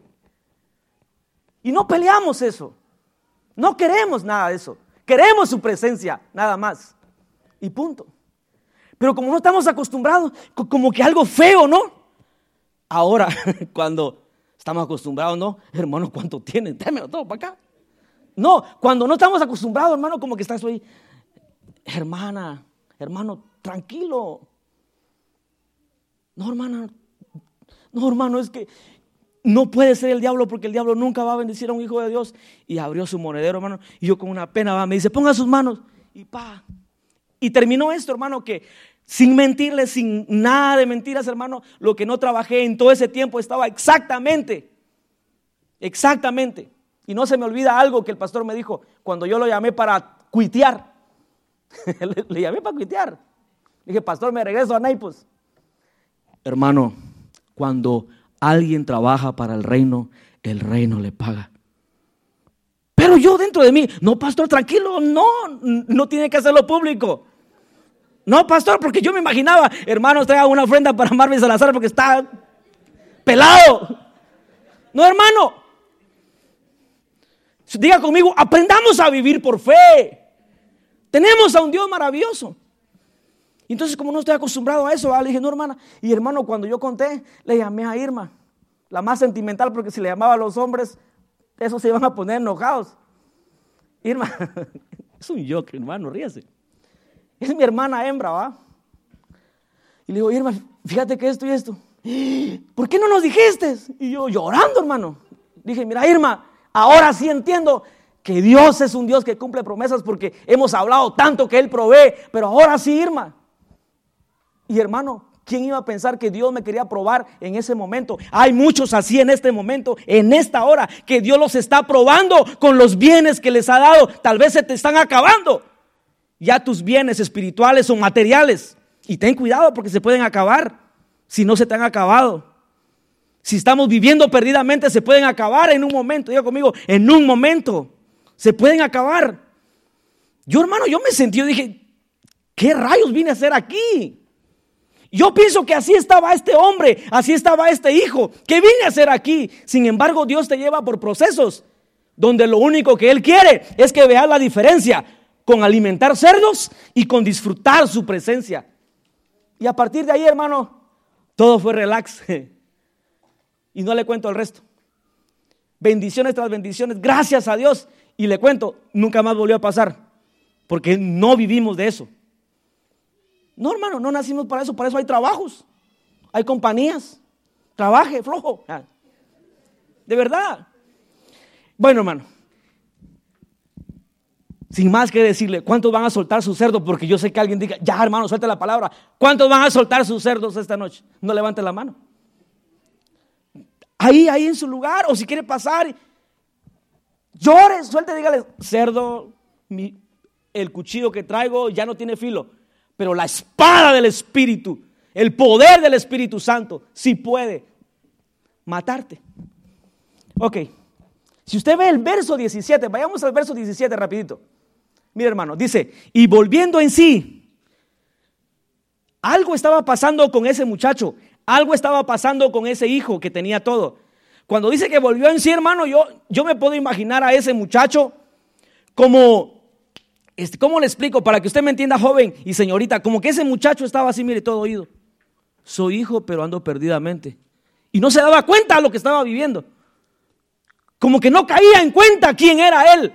[SPEAKER 1] Y no peleamos eso. No queremos nada de eso. Queremos su presencia, nada más. Y punto. Pero como no estamos acostumbrados, como que algo feo, ¿no? Ahora, cuando estamos acostumbrados, ¿no? Hermano, ¿cuánto tienen? Démelo todo para acá. No, cuando no estamos acostumbrados, hermano, como que estás ahí. Hermana, hermano, tranquilo. No, hermana. No, hermano, es que no puede ser el diablo porque el diablo nunca va a bendecir a un hijo de Dios. Y abrió su monedero, hermano. Y yo con una pena va, me dice, ponga sus manos. Y pa. Y terminó esto, hermano, que sin mentirle, sin nada de mentiras, hermano, lo que no trabajé en todo ese tiempo estaba exactamente, exactamente. Y no se me olvida algo que el pastor me dijo cuando yo lo llamé para cuitear. le, llamé para cuitear. dije, pastor, me regreso a Naples. Hermano, cuando alguien trabaja para el reino, el reino le paga. Pero yo dentro de mí, no, pastor, tranquilo, no, no tiene que hacerlo público. No, pastor, porque yo me imaginaba, hermanos, traiga una ofrenda para Marvin Salazar porque está pelado. No, hermano. Diga conmigo, aprendamos a vivir por fe. Tenemos a un Dios maravilloso. Entonces, como no estoy acostumbrado a eso, le dije, no, hermana. Y hermano, cuando yo conté, le llamé a Irma, la más sentimental, porque si le llamaba a los hombres, esos se iban a poner enojados. Irma, es un yo, hermano, ríase. Es mi hermana hembra, ¿va? Y le digo, Irma, fíjate que esto y esto. ¿Por qué no nos dijiste? Y yo llorando, hermano. Dije, mira, Irma, ahora sí entiendo que Dios es un Dios que cumple promesas porque hemos hablado tanto que Él provee, pero ahora sí, Irma. Y hermano, ¿quién iba a pensar que Dios me quería probar en ese momento? Hay muchos así en este momento, en esta hora, que Dios los está probando con los bienes que les ha dado. Tal vez se te están acabando ya tus bienes espirituales o materiales. Y ten cuidado porque se pueden acabar si no se te han acabado. Si estamos viviendo perdidamente, se pueden acabar en un momento. Diga conmigo, en un momento. Se pueden acabar. Yo, hermano, yo me sentí, dije, ¿qué rayos vine a hacer aquí? Yo pienso que así estaba este hombre, así estaba este hijo. ¿Qué vine a hacer aquí? Sin embargo, Dios te lleva por procesos donde lo único que Él quiere es que veas la diferencia con alimentar cerdos y con disfrutar su presencia. Y a partir de ahí, hermano, todo fue relax. Y no le cuento el resto. Bendiciones tras bendiciones, gracias a Dios. Y le cuento, nunca más volvió a pasar, porque no vivimos de eso. No, hermano, no nacimos para eso, para eso hay trabajos, hay compañías. Trabaje, flojo. De verdad. Bueno, hermano, sin más que decirle, ¿cuántos van a soltar sus cerdos? Porque yo sé que alguien diga, ya hermano, suelte la palabra. ¿Cuántos van a soltar sus cerdos esta noche? No levante la mano. Ahí, ahí en su lugar, o si quiere pasar, llore, suelte, dígale, cerdo, el cuchillo que traigo ya no tiene filo, pero la espada del Espíritu, el poder del Espíritu Santo, sí puede matarte. Ok, si usted ve el verso 17, vayamos al verso 17 rapidito. Mira hermano, dice, y volviendo en sí, algo estaba pasando con ese muchacho, algo estaba pasando con ese hijo que tenía todo. Cuando dice que volvió en sí, hermano, yo, yo me puedo imaginar a ese muchacho como, este, ¿cómo le explico? Para que usted me entienda, joven y señorita, como que ese muchacho estaba así, mire, todo oído. Soy hijo, pero ando perdidamente. Y no se daba cuenta de lo que estaba viviendo. Como que no caía en cuenta quién era él.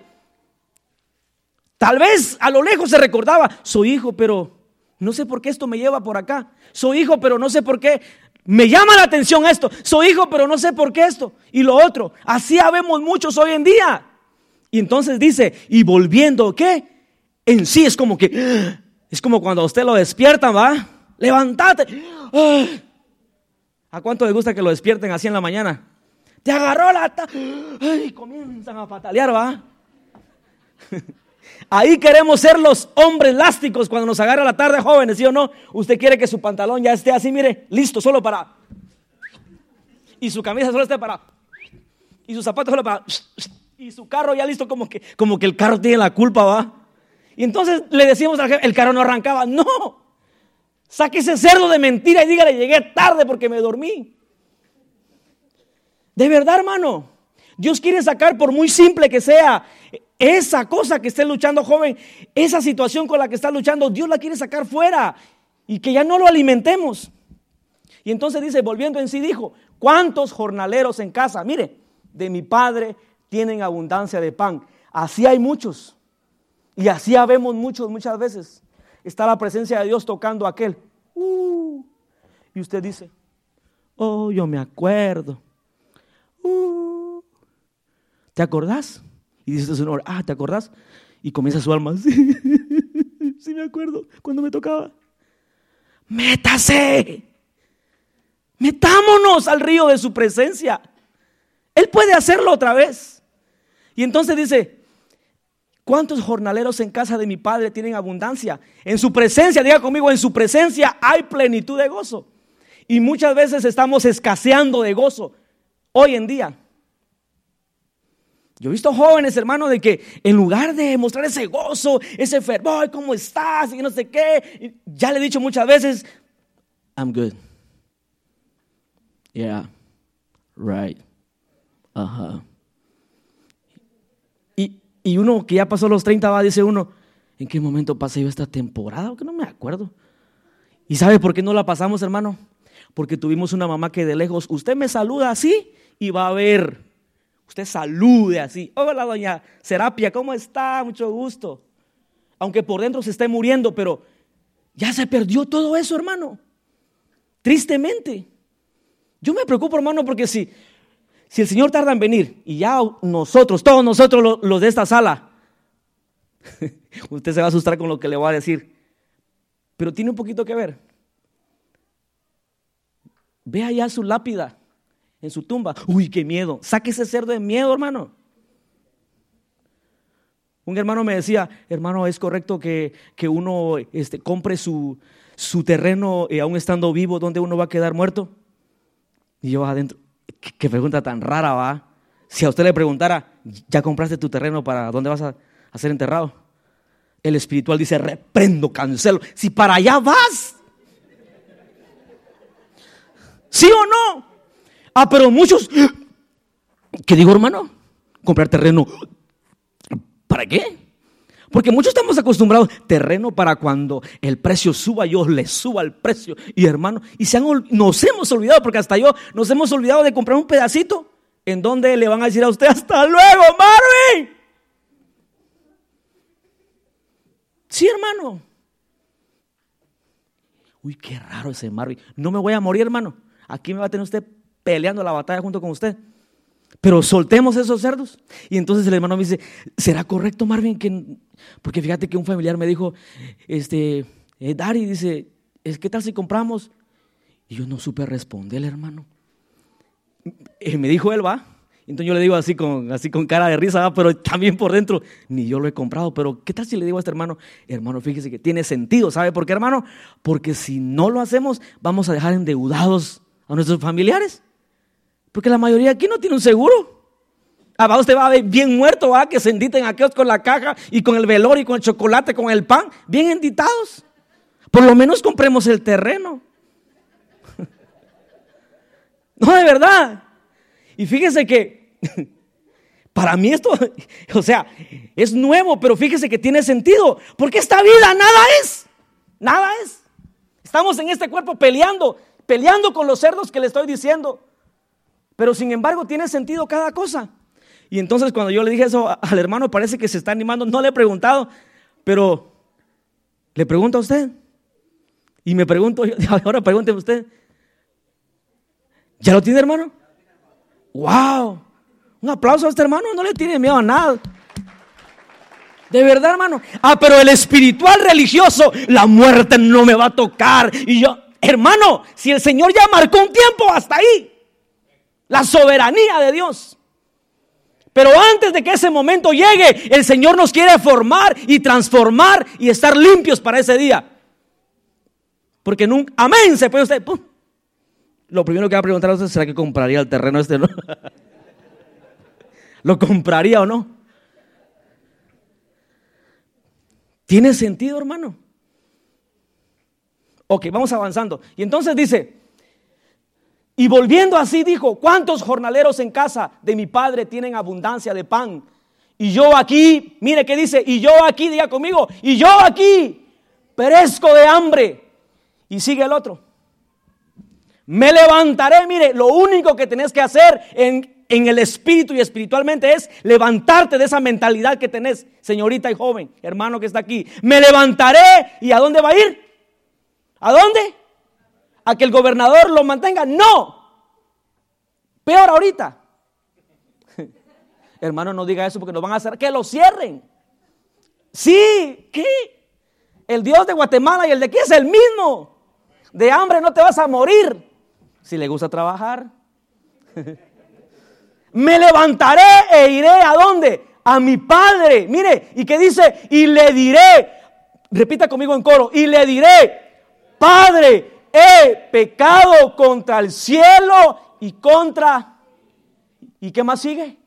[SPEAKER 1] Tal vez a lo lejos se recordaba, soy hijo, pero no sé por qué esto me lleva por acá. Soy hijo, pero no sé por qué. Me llama la atención esto. Soy hijo, pero no sé por qué esto. Y lo otro. Así habemos muchos hoy en día. Y entonces dice, y volviendo, ¿qué? En sí es como que, es como cuando a usted lo despiertan, ¿va? Levántate. ¿A cuánto le gusta que lo despierten así en la mañana? Te agarró la... Ay, comienzan a patalear, ¿va? Ahí queremos ser los hombres elásticos cuando nos agarra la tarde, jóvenes, ¿sí o no? Usted quiere que su pantalón ya esté así, mire, listo, solo para. Y su camisa solo esté para. Y sus zapatos solo para. Y su carro ya listo, como que, como que el carro tiene la culpa, ¿va? Y entonces le decimos al jefe, el carro no arrancaba. No, saque ese cerdo de mentira y dígale, llegué tarde porque me dormí. De verdad, hermano. Dios quiere sacar, por muy simple que sea, esa cosa que esté luchando, joven, esa situación con la que está luchando, Dios la quiere sacar fuera y que ya no lo alimentemos. Y entonces dice, volviendo en sí, dijo, ¿cuántos jornaleros en casa? Mire, de mi padre tienen abundancia de pan. Así hay muchos. Y así habemos muchos muchas veces. Está la presencia de Dios tocando a aquel. Uh, y usted dice, oh, yo me acuerdo. Uh, ¿Te acordás? Y dice el Señor, ah, ¿te acordás? Y comienza su alma, sí, sí me acuerdo, cuando me tocaba. Métase. Metámonos al río de su presencia. Él puede hacerlo otra vez. Y entonces dice, ¿cuántos jornaleros en casa de mi padre tienen abundancia? En su presencia, diga conmigo, en su presencia hay plenitud de gozo. Y muchas veces estamos escaseando de gozo hoy en día. Yo he visto jóvenes, hermano, de que en lugar de mostrar ese gozo, ese fervor, ¿cómo estás? Y no sé qué, ya le he dicho muchas veces, I'm good. Yeah, right. Ajá. Y, y, uno que ya pasó los 30 va, dice uno, ¿en qué momento pasé yo esta temporada? Que no me acuerdo. ¿Y sabe por qué no la pasamos, hermano? Porque tuvimos una mamá que de lejos, usted me saluda así y va a ver Usted salude así. Hola, doña Serapia, ¿cómo está? Mucho gusto. Aunque por dentro se esté muriendo, pero ya se perdió todo eso, hermano. Tristemente. Yo me preocupo, hermano, porque si, si el Señor tarda en venir y ya nosotros, todos nosotros los de esta sala, usted se va a asustar con lo que le voy a decir. Pero tiene un poquito que ver. Ve allá su lápida en su tumba. Uy, qué miedo. Saque ese cerdo de miedo, hermano. Un hermano me decía, hermano, ¿es correcto que, uno este, compre su, su terreno eh, aún estando vivo donde uno va a quedar muerto? Y yo adentro, ¿qué, pregunta tan rara va. Si a usted le preguntara, ¿ya compraste tu terreno para dónde vas a, a ser enterrado? El espiritual dice, reprendo, cancelo. Si para allá vas. ¿Sí o no? Ah, pero muchos, ¿qué digo hermano? Comprar terreno. ¿Para qué? Porque muchos estamos acostumbrados, terreno para cuando el precio suba, yo le suba el precio. Y hermano, y se nos hemos olvidado, porque hasta yo nos hemos olvidado de comprar un pedacito en donde le van a decir a usted, hasta luego, Marvin. Sí, hermano. Uy, qué raro ese Marvin. No me voy a morir, hermano. Aquí me va a tener usted peleando la batalla junto con usted. Pero soltemos esos cerdos. Y entonces el hermano me dice, ¿será correcto, Marvin? Que... Porque fíjate que un familiar me dijo, este, eh, Dari, dice, ¿qué tal si compramos? Y yo no supe responderle, hermano. Me dijo él, va. Entonces yo le digo así con, así con cara de risa, pero también por dentro, ni yo lo he comprado. Pero ¿qué tal si le digo a este hermano, hermano, fíjese que tiene sentido, ¿sabe por qué, hermano? Porque si no lo hacemos, vamos a dejar endeudados a nuestros familiares. Porque la mayoría aquí no tiene un seguro. Abajo usted va a ver bien muerto, ¿va? que se enditen aquellos con la caja y con el velor y con el chocolate, con el pan, bien enditados. Por lo menos compremos el terreno. No, de verdad. Y fíjese que para mí esto, o sea, es nuevo, pero fíjese que tiene sentido. Porque esta vida nada es. Nada es. Estamos en este cuerpo peleando, peleando con los cerdos que le estoy diciendo. Pero sin embargo tiene sentido cada cosa. Y entonces cuando yo le dije eso al hermano, parece que se está animando. No le he preguntado, pero le pregunto a usted. Y me pregunto, ahora pregúnteme usted. ¿Ya lo tiene, hermano? ¡Wow! Un aplauso a este hermano, no le tiene miedo a nada. De verdad, hermano. Ah, pero el espiritual religioso, la muerte no me va a tocar. Y yo, hermano, si el Señor ya marcó un tiempo, hasta ahí la soberanía de Dios. Pero antes de que ese momento llegue, el Señor nos quiere formar y transformar y estar limpios para ese día. Porque nunca, amén, se puede usted. Lo primero que va a preguntar usted será que compraría el terreno este, ¿no? ¿Lo compraría o no? ¿Tiene sentido, hermano? Ok, vamos avanzando. Y entonces dice, Y volviendo así dijo, ¿cuántos jornaleros en casa de mi padre tienen abundancia de pan? Y yo aquí, mire qué dice, y yo aquí, diga conmigo, y yo aquí perezco de hambre. Y sigue el otro. Me levantaré, mire, lo único que tenés que hacer en, en el espíritu y espiritualmente es levantarte de esa mentalidad que tenés, señorita y joven, hermano que está aquí. Me levantaré y ¿a dónde va a ir? ¿A dónde? A que el gobernador lo mantenga. No. Peor ahorita. Hermano, no diga eso porque nos van a hacer que lo cierren. Sí, ¿qué? El Dios de Guatemala y el de aquí es el mismo. De hambre no te vas a morir. Si le gusta trabajar. Me levantaré e iré a dónde? A mi padre. Mire, y que dice, y le diré, repita conmigo en coro, y le diré, Padre, he pecado contra el cielo y contra... ¿Y qué más sigue?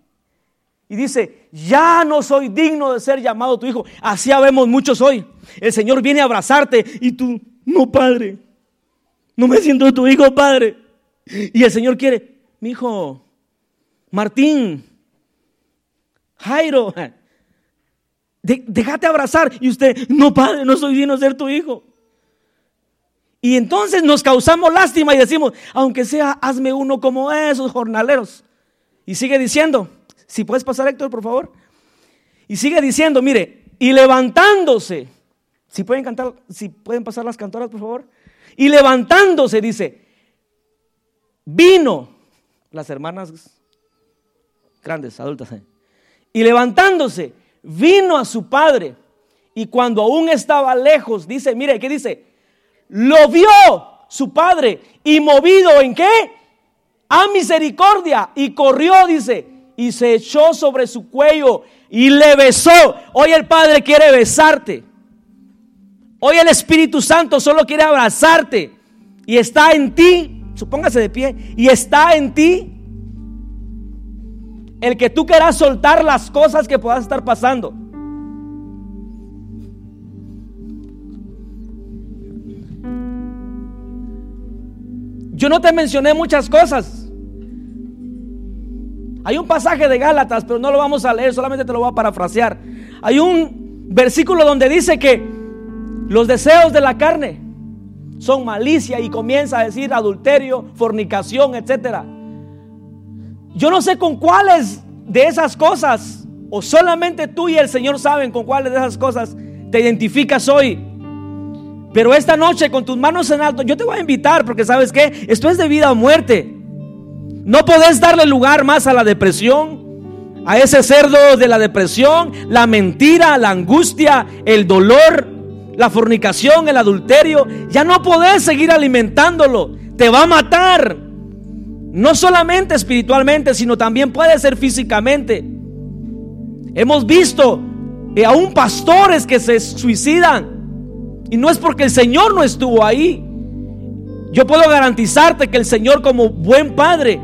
[SPEAKER 1] Y dice, ya no soy digno de ser llamado tu hijo. Así habemos muchos hoy. El Señor viene a abrazarte y tú, no, Padre, no me siento tu hijo, Padre. Y el Señor quiere, mi hijo, Martín, Jairo, déjate abrazar. Y usted, no, Padre, no soy digno de ser tu hijo. Y entonces nos causamos lástima y decimos, aunque sea, hazme uno como esos jornaleros. Y sigue diciendo, si puedes pasar Héctor, por favor. Y sigue diciendo, mire, y levantándose, si pueden cantar, si pueden pasar las cantoras, por favor. Y levantándose, dice, vino, las hermanas grandes, adultas, ¿eh? y levantándose, vino a su padre. Y cuando aún estaba lejos, dice, mire, ¿qué dice? Lo vio su padre y movido en qué? A misericordia y corrió, dice, y se echó sobre su cuello y le besó. Hoy el Padre quiere besarte. Hoy el Espíritu Santo solo quiere abrazarte y está en ti, supóngase de pie, y está en ti el que tú quieras soltar las cosas que puedas estar pasando. Yo no te mencioné muchas cosas. Hay un pasaje de Gálatas, pero no lo vamos a leer, solamente te lo voy a parafrasear. Hay un versículo donde dice que los deseos de la carne son malicia y comienza a decir adulterio, fornicación, etcétera. Yo no sé con cuáles de esas cosas, o solamente tú y el Señor saben con cuáles de esas cosas te identificas hoy. Pero esta noche con tus manos en alto, yo te voy a invitar porque sabes que esto es de vida o muerte. No podés darle lugar más a la depresión, a ese cerdo de la depresión, la mentira, la angustia, el dolor, la fornicación, el adulterio. Ya no podés seguir alimentándolo. Te va a matar. No solamente espiritualmente, sino también puede ser físicamente. Hemos visto eh, aún pastores que se suicidan y no es porque el Señor no estuvo ahí. Yo puedo garantizarte que el Señor como buen padre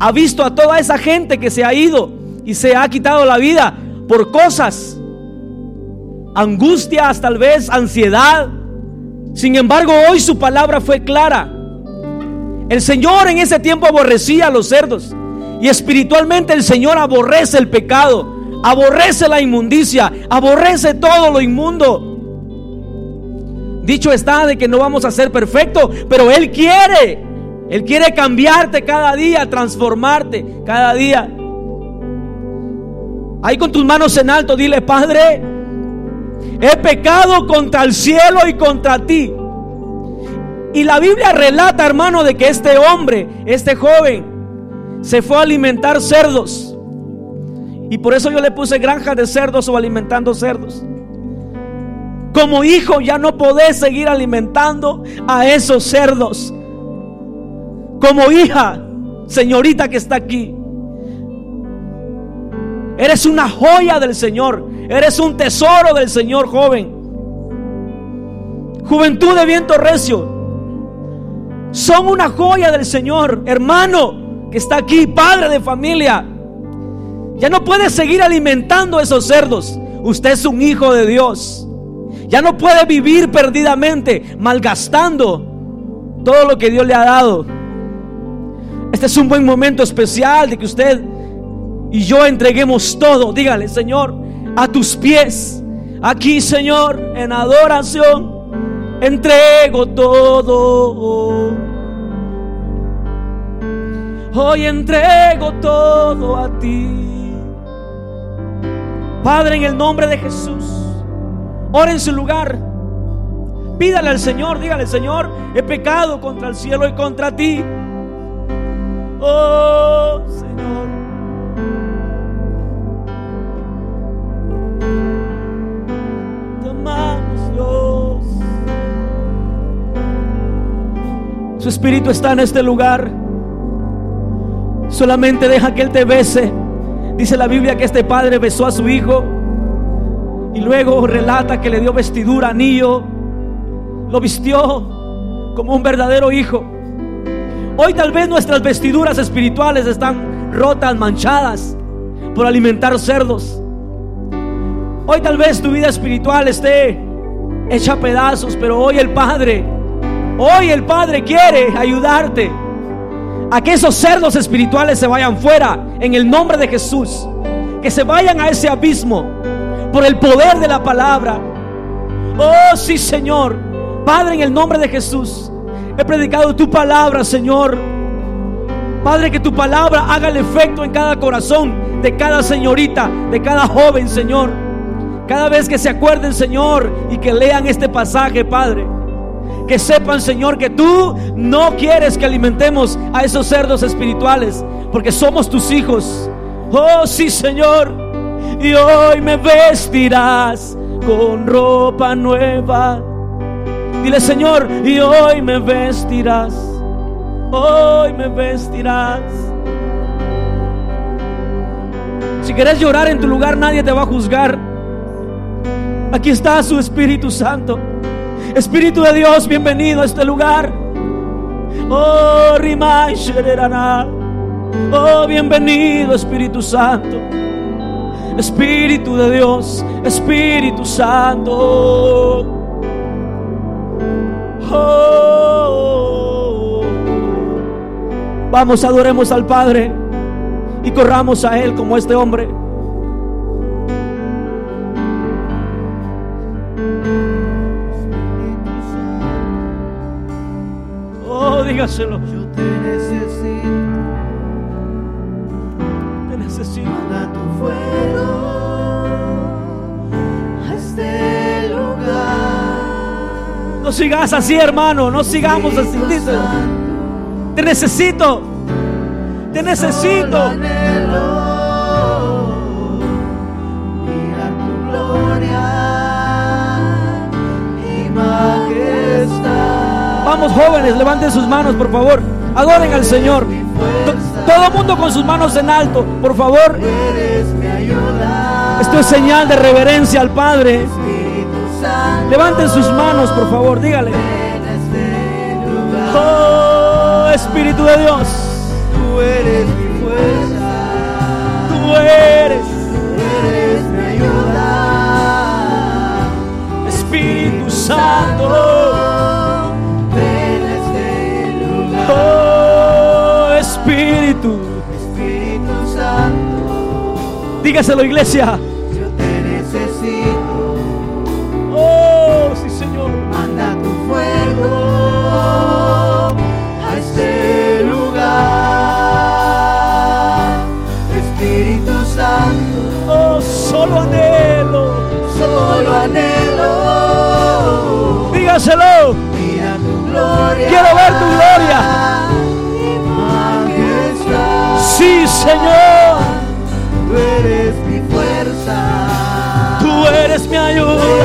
[SPEAKER 1] ha visto a toda esa gente que se ha ido y se ha quitado la vida por cosas, angustias, tal vez ansiedad. Sin embargo, hoy su palabra fue clara. El Señor en ese tiempo aborrecía a los cerdos y espiritualmente el Señor aborrece el pecado, aborrece la inmundicia, aborrece todo lo inmundo. Dicho está de que no vamos a ser perfectos, pero Él quiere. Él quiere cambiarte cada día, transformarte cada día. Ahí con tus manos en alto, dile, Padre, he pecado contra el cielo y contra ti. Y la Biblia relata, hermano, de que este hombre, este joven, se fue a alimentar cerdos. Y por eso yo le puse granja de cerdos o alimentando cerdos. Como hijo ya no podés seguir alimentando a esos cerdos. Como hija, señorita que está aquí, eres una joya del Señor. Eres un tesoro del Señor, joven. Juventud de viento recio. Son una joya del Señor, hermano que está aquí, padre de familia. Ya no puede seguir alimentando esos cerdos. Usted es un hijo de Dios. Ya no puede vivir perdidamente, malgastando todo lo que Dios le ha dado. Este es un buen momento especial de que usted y yo entreguemos todo. Dígale, Señor, a tus pies. Aquí, Señor, en adoración, entrego todo. Hoy entrego todo a ti. Padre, en el nombre de Jesús, ora en su lugar. Pídale al Señor, dígale, Señor, he pecado contra el cielo y contra ti. Oh, Señor. Te amamos, Dios. Su espíritu está en este lugar. Solamente deja que Él te bese. Dice la Biblia que este padre besó a su hijo. Y luego relata que le dio vestidura, anillo. Lo vistió como un verdadero hijo. Hoy tal vez nuestras vestiduras espirituales están rotas, manchadas por alimentar cerdos. Hoy tal vez tu vida espiritual esté hecha a pedazos, pero hoy el Padre, hoy el Padre quiere ayudarte a que esos cerdos espirituales se vayan fuera en el nombre de Jesús. Que se vayan a ese abismo por el poder de la palabra. Oh sí, Señor. Padre, en el nombre de Jesús. He predicado tu palabra, Señor. Padre, que tu palabra haga el efecto en cada corazón de cada señorita, de cada joven, Señor. Cada vez que se acuerden, Señor, y que lean este pasaje, Padre. Que sepan, Señor, que tú no quieres que alimentemos a esos cerdos espirituales, porque somos tus hijos. Oh, sí, Señor. Y hoy me vestirás con ropa nueva Dile, Señor, y hoy me vestirás. Hoy me vestirás. Si quieres llorar en tu lugar, nadie te va a juzgar. Aquí está su Espíritu Santo. Espíritu de Dios, bienvenido a este lugar. Oh, Rimai Oh, bienvenido, Espíritu Santo. Espíritu de Dios, Espíritu Santo. Vamos, adoremos al Padre y corramos a Él como este hombre. Oh, dígaselo. No sigas así, hermano. No sigamos así. Te necesito. Te necesito. Vamos, jóvenes, levanten sus manos, por favor. Adoren al Señor. To- Todo mundo con sus manos en alto, por favor. Esto es señal de reverencia al Padre. Levanten sus manos, por favor, dígale. Oh, Espíritu de Dios,
[SPEAKER 2] Tú eres mi fuerza,
[SPEAKER 1] tú eres
[SPEAKER 2] tú eres mi ayuda.
[SPEAKER 1] Espíritu Santo.
[SPEAKER 2] Ven a este lugar,
[SPEAKER 1] Oh, Espíritu.
[SPEAKER 2] Espíritu Santo,
[SPEAKER 1] Dígaselo, iglesia. Dígaselo.
[SPEAKER 2] mira tu gloria.
[SPEAKER 1] Quiero ver tu gloria. Sí, Señor.
[SPEAKER 2] Tú eres mi fuerza.
[SPEAKER 1] Tú eres mi ayuda.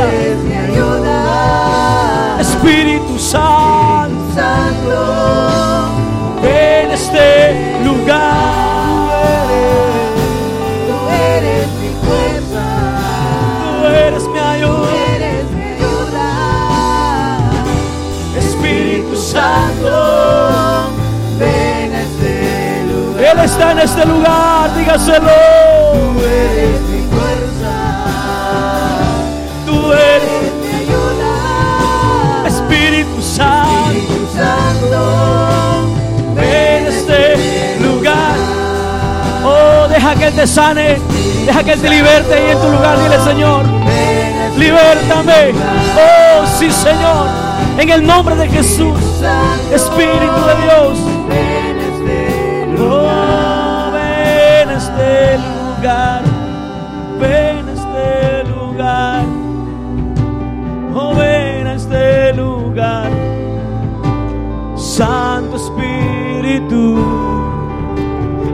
[SPEAKER 1] Está en este lugar. Dígaselo.
[SPEAKER 2] Tú eres mi fuerza.
[SPEAKER 1] Tú eres
[SPEAKER 2] mi ayuda.
[SPEAKER 1] Espíritu Santo.
[SPEAKER 2] Espíritu Santo.
[SPEAKER 1] En este Deja que Él te sane. Deja que Él te liberte ahí en tu lugar. Dile, Señor, libértame. Oh, sí, Señor. En el nombre de Jesús. Espíritu de Dios. Ven a este lugar. Oh, ven a este lugar. Santo Espíritu,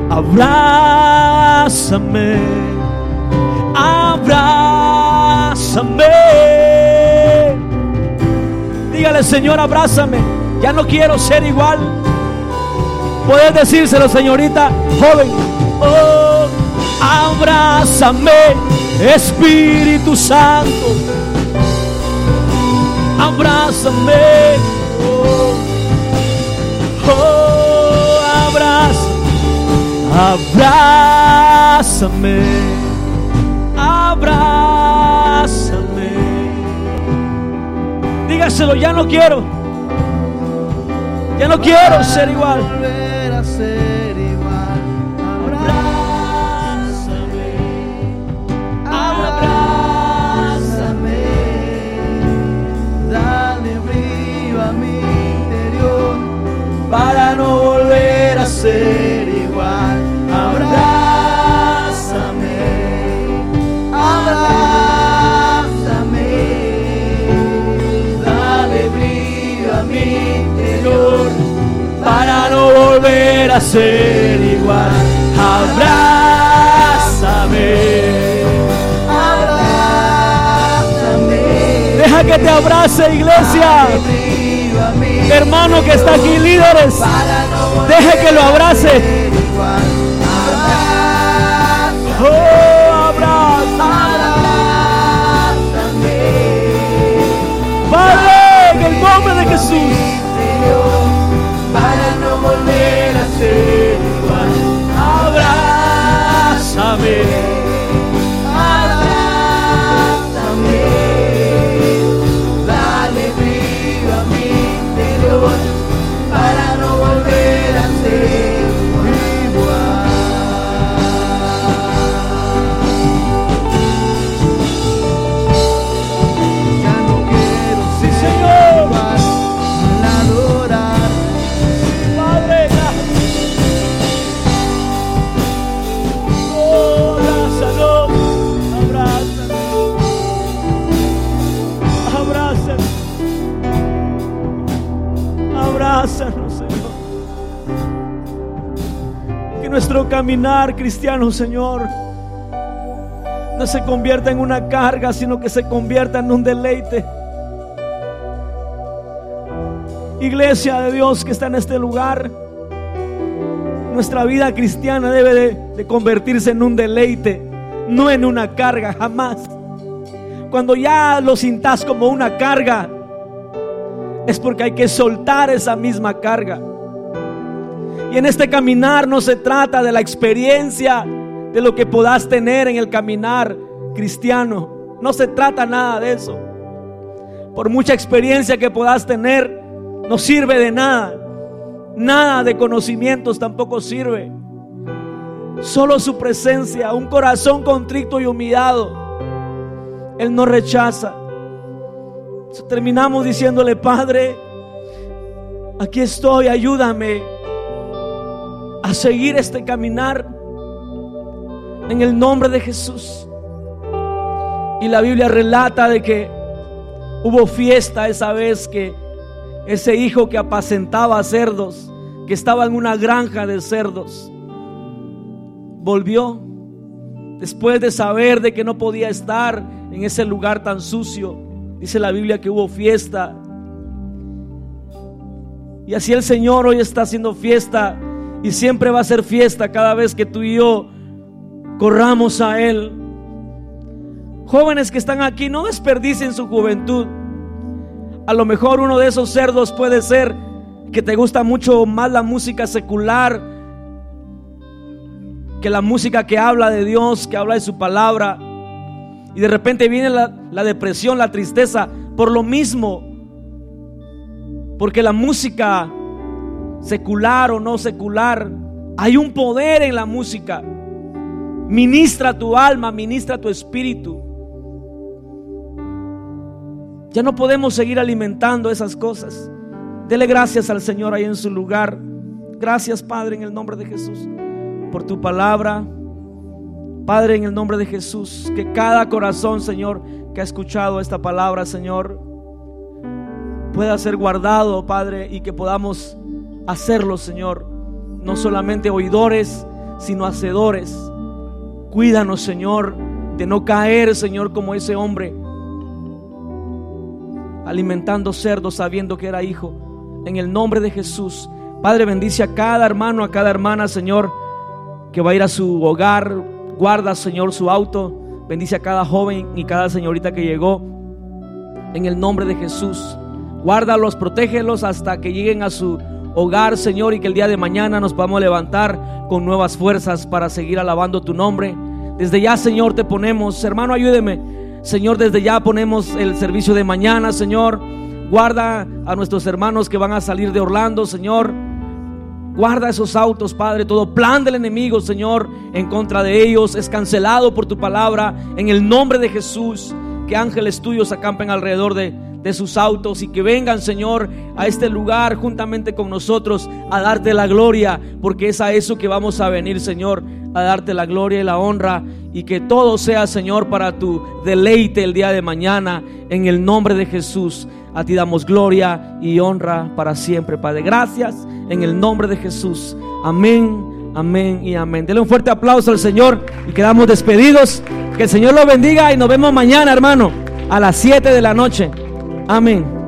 [SPEAKER 1] abrázame, abrázame. Dígale, Señor, abrázame. Ya no quiero ser igual. Puedes decírselo, señorita joven. Oh, abrázame, Espíritu Santo. Abrázame. Oh, oh, abraza, abrázame, abrázame. Dígaselo, ya no quiero, ya no quiero ser igual.
[SPEAKER 2] Para no volver a ser igual. Abrázame, abrázame, dale brillo a mi interior para no volver a ser igual. Abrázame, abrázame.
[SPEAKER 1] Deja que te abrace, iglesia. Hermano que está aquí, líderes. Deje que lo abrace. Oh, abraza. Padre, el nombre de Jesús.
[SPEAKER 2] para no volver a ser igual.
[SPEAKER 1] Caminar cristiano, Señor, no se convierta en una carga, sino que se convierta en un deleite. Iglesia de Dios que está en este lugar, nuestra vida cristiana debe de, convertirse en un deleite, no en una carga, jamás. Cuando ya lo sintas como una carga, es porque hay que soltar esa misma carga. Y en este caminar no se trata de la experiencia de lo que puedas tener en el caminar cristiano. No se trata nada de eso. Por mucha experiencia que puedas tener, no sirve de nada. Nada de conocimientos tampoco sirve. Solo su presencia, un corazón contrito y humillado. Él no rechaza. Terminamos diciéndole, Padre, aquí estoy, ayúdame a seguir este caminar en el nombre de Jesús. Y la Biblia relata de que hubo fiesta esa vez que ese hijo que apacentaba cerdos, que estaba en una granja de cerdos, volvió después de saber de que no podía estar en ese lugar tan sucio. Dice la Biblia que hubo fiesta. Y así el Señor hoy está haciendo fiesta y siempre va a ser fiesta cada vez que tú y yo corramos a Él. Jóvenes que están aquí, no desperdicien su juventud. A lo mejor uno de esos cerdos puede ser que te gusta mucho más la música secular que la música que habla de Dios, que habla de su palabra. Y de repente viene la, la depresión, la tristeza, por lo mismo. Porque la música secular o no secular, hay un poder en la música. Ministra tu alma, ministra tu espíritu. Ya no podemos seguir alimentando esas cosas. Dele gracias al Señor ahí en su lugar. Gracias, Padre, en el nombre de Jesús, por tu palabra. Padre, en el nombre de Jesús, que cada corazón, Señor, que ha escuchado esta palabra, Señor, pueda ser guardado, Padre, y que podamos hacerlo, Señor. No solamente oidores, sino hacedores. Cuídanos, Señor, de no caer, Señor, como ese hombre alimentando cerdos sabiendo que era hijo. En el nombre de Jesús. Padre, bendice a cada hermano, a cada hermana, Señor, que va a ir a su hogar. Guarda, Señor, su auto. Bendice a cada joven y cada señorita que llegó. En el nombre de Jesús. Guárdalos, protégelos hasta que lleguen a su hogar, Señor, y que el día de mañana nos podamos levantar con nuevas fuerzas para seguir alabando tu nombre. Desde ya, Señor, te ponemos, hermano, ayúdeme Señor, desde ya ponemos el servicio de mañana, Señor. Guarda a nuestros hermanos que van a salir de Orlando, Señor. Guarda esos autos, Padre. Todo plan del enemigo, Señor, en contra de ellos es cancelado por tu palabra. En el nombre de Jesús, que ángeles tuyos acampen alrededor de, de sus autos y que vengan, Señor, a este lugar juntamente con nosotros a darte la gloria, porque es a eso que vamos a venir, Señor, a darte la gloria y la honra y que todo sea, Señor, para tu deleite el día de mañana. En el nombre de Jesús, a ti damos gloria y honra para siempre, Padre. Gracias en el nombre de Jesús. Amén, amén y amén. Dele un fuerte aplauso al Señor y quedamos despedidos. Que el Señor lo bendiga y nos vemos mañana, hermano, a las 7 de la noche. Amén.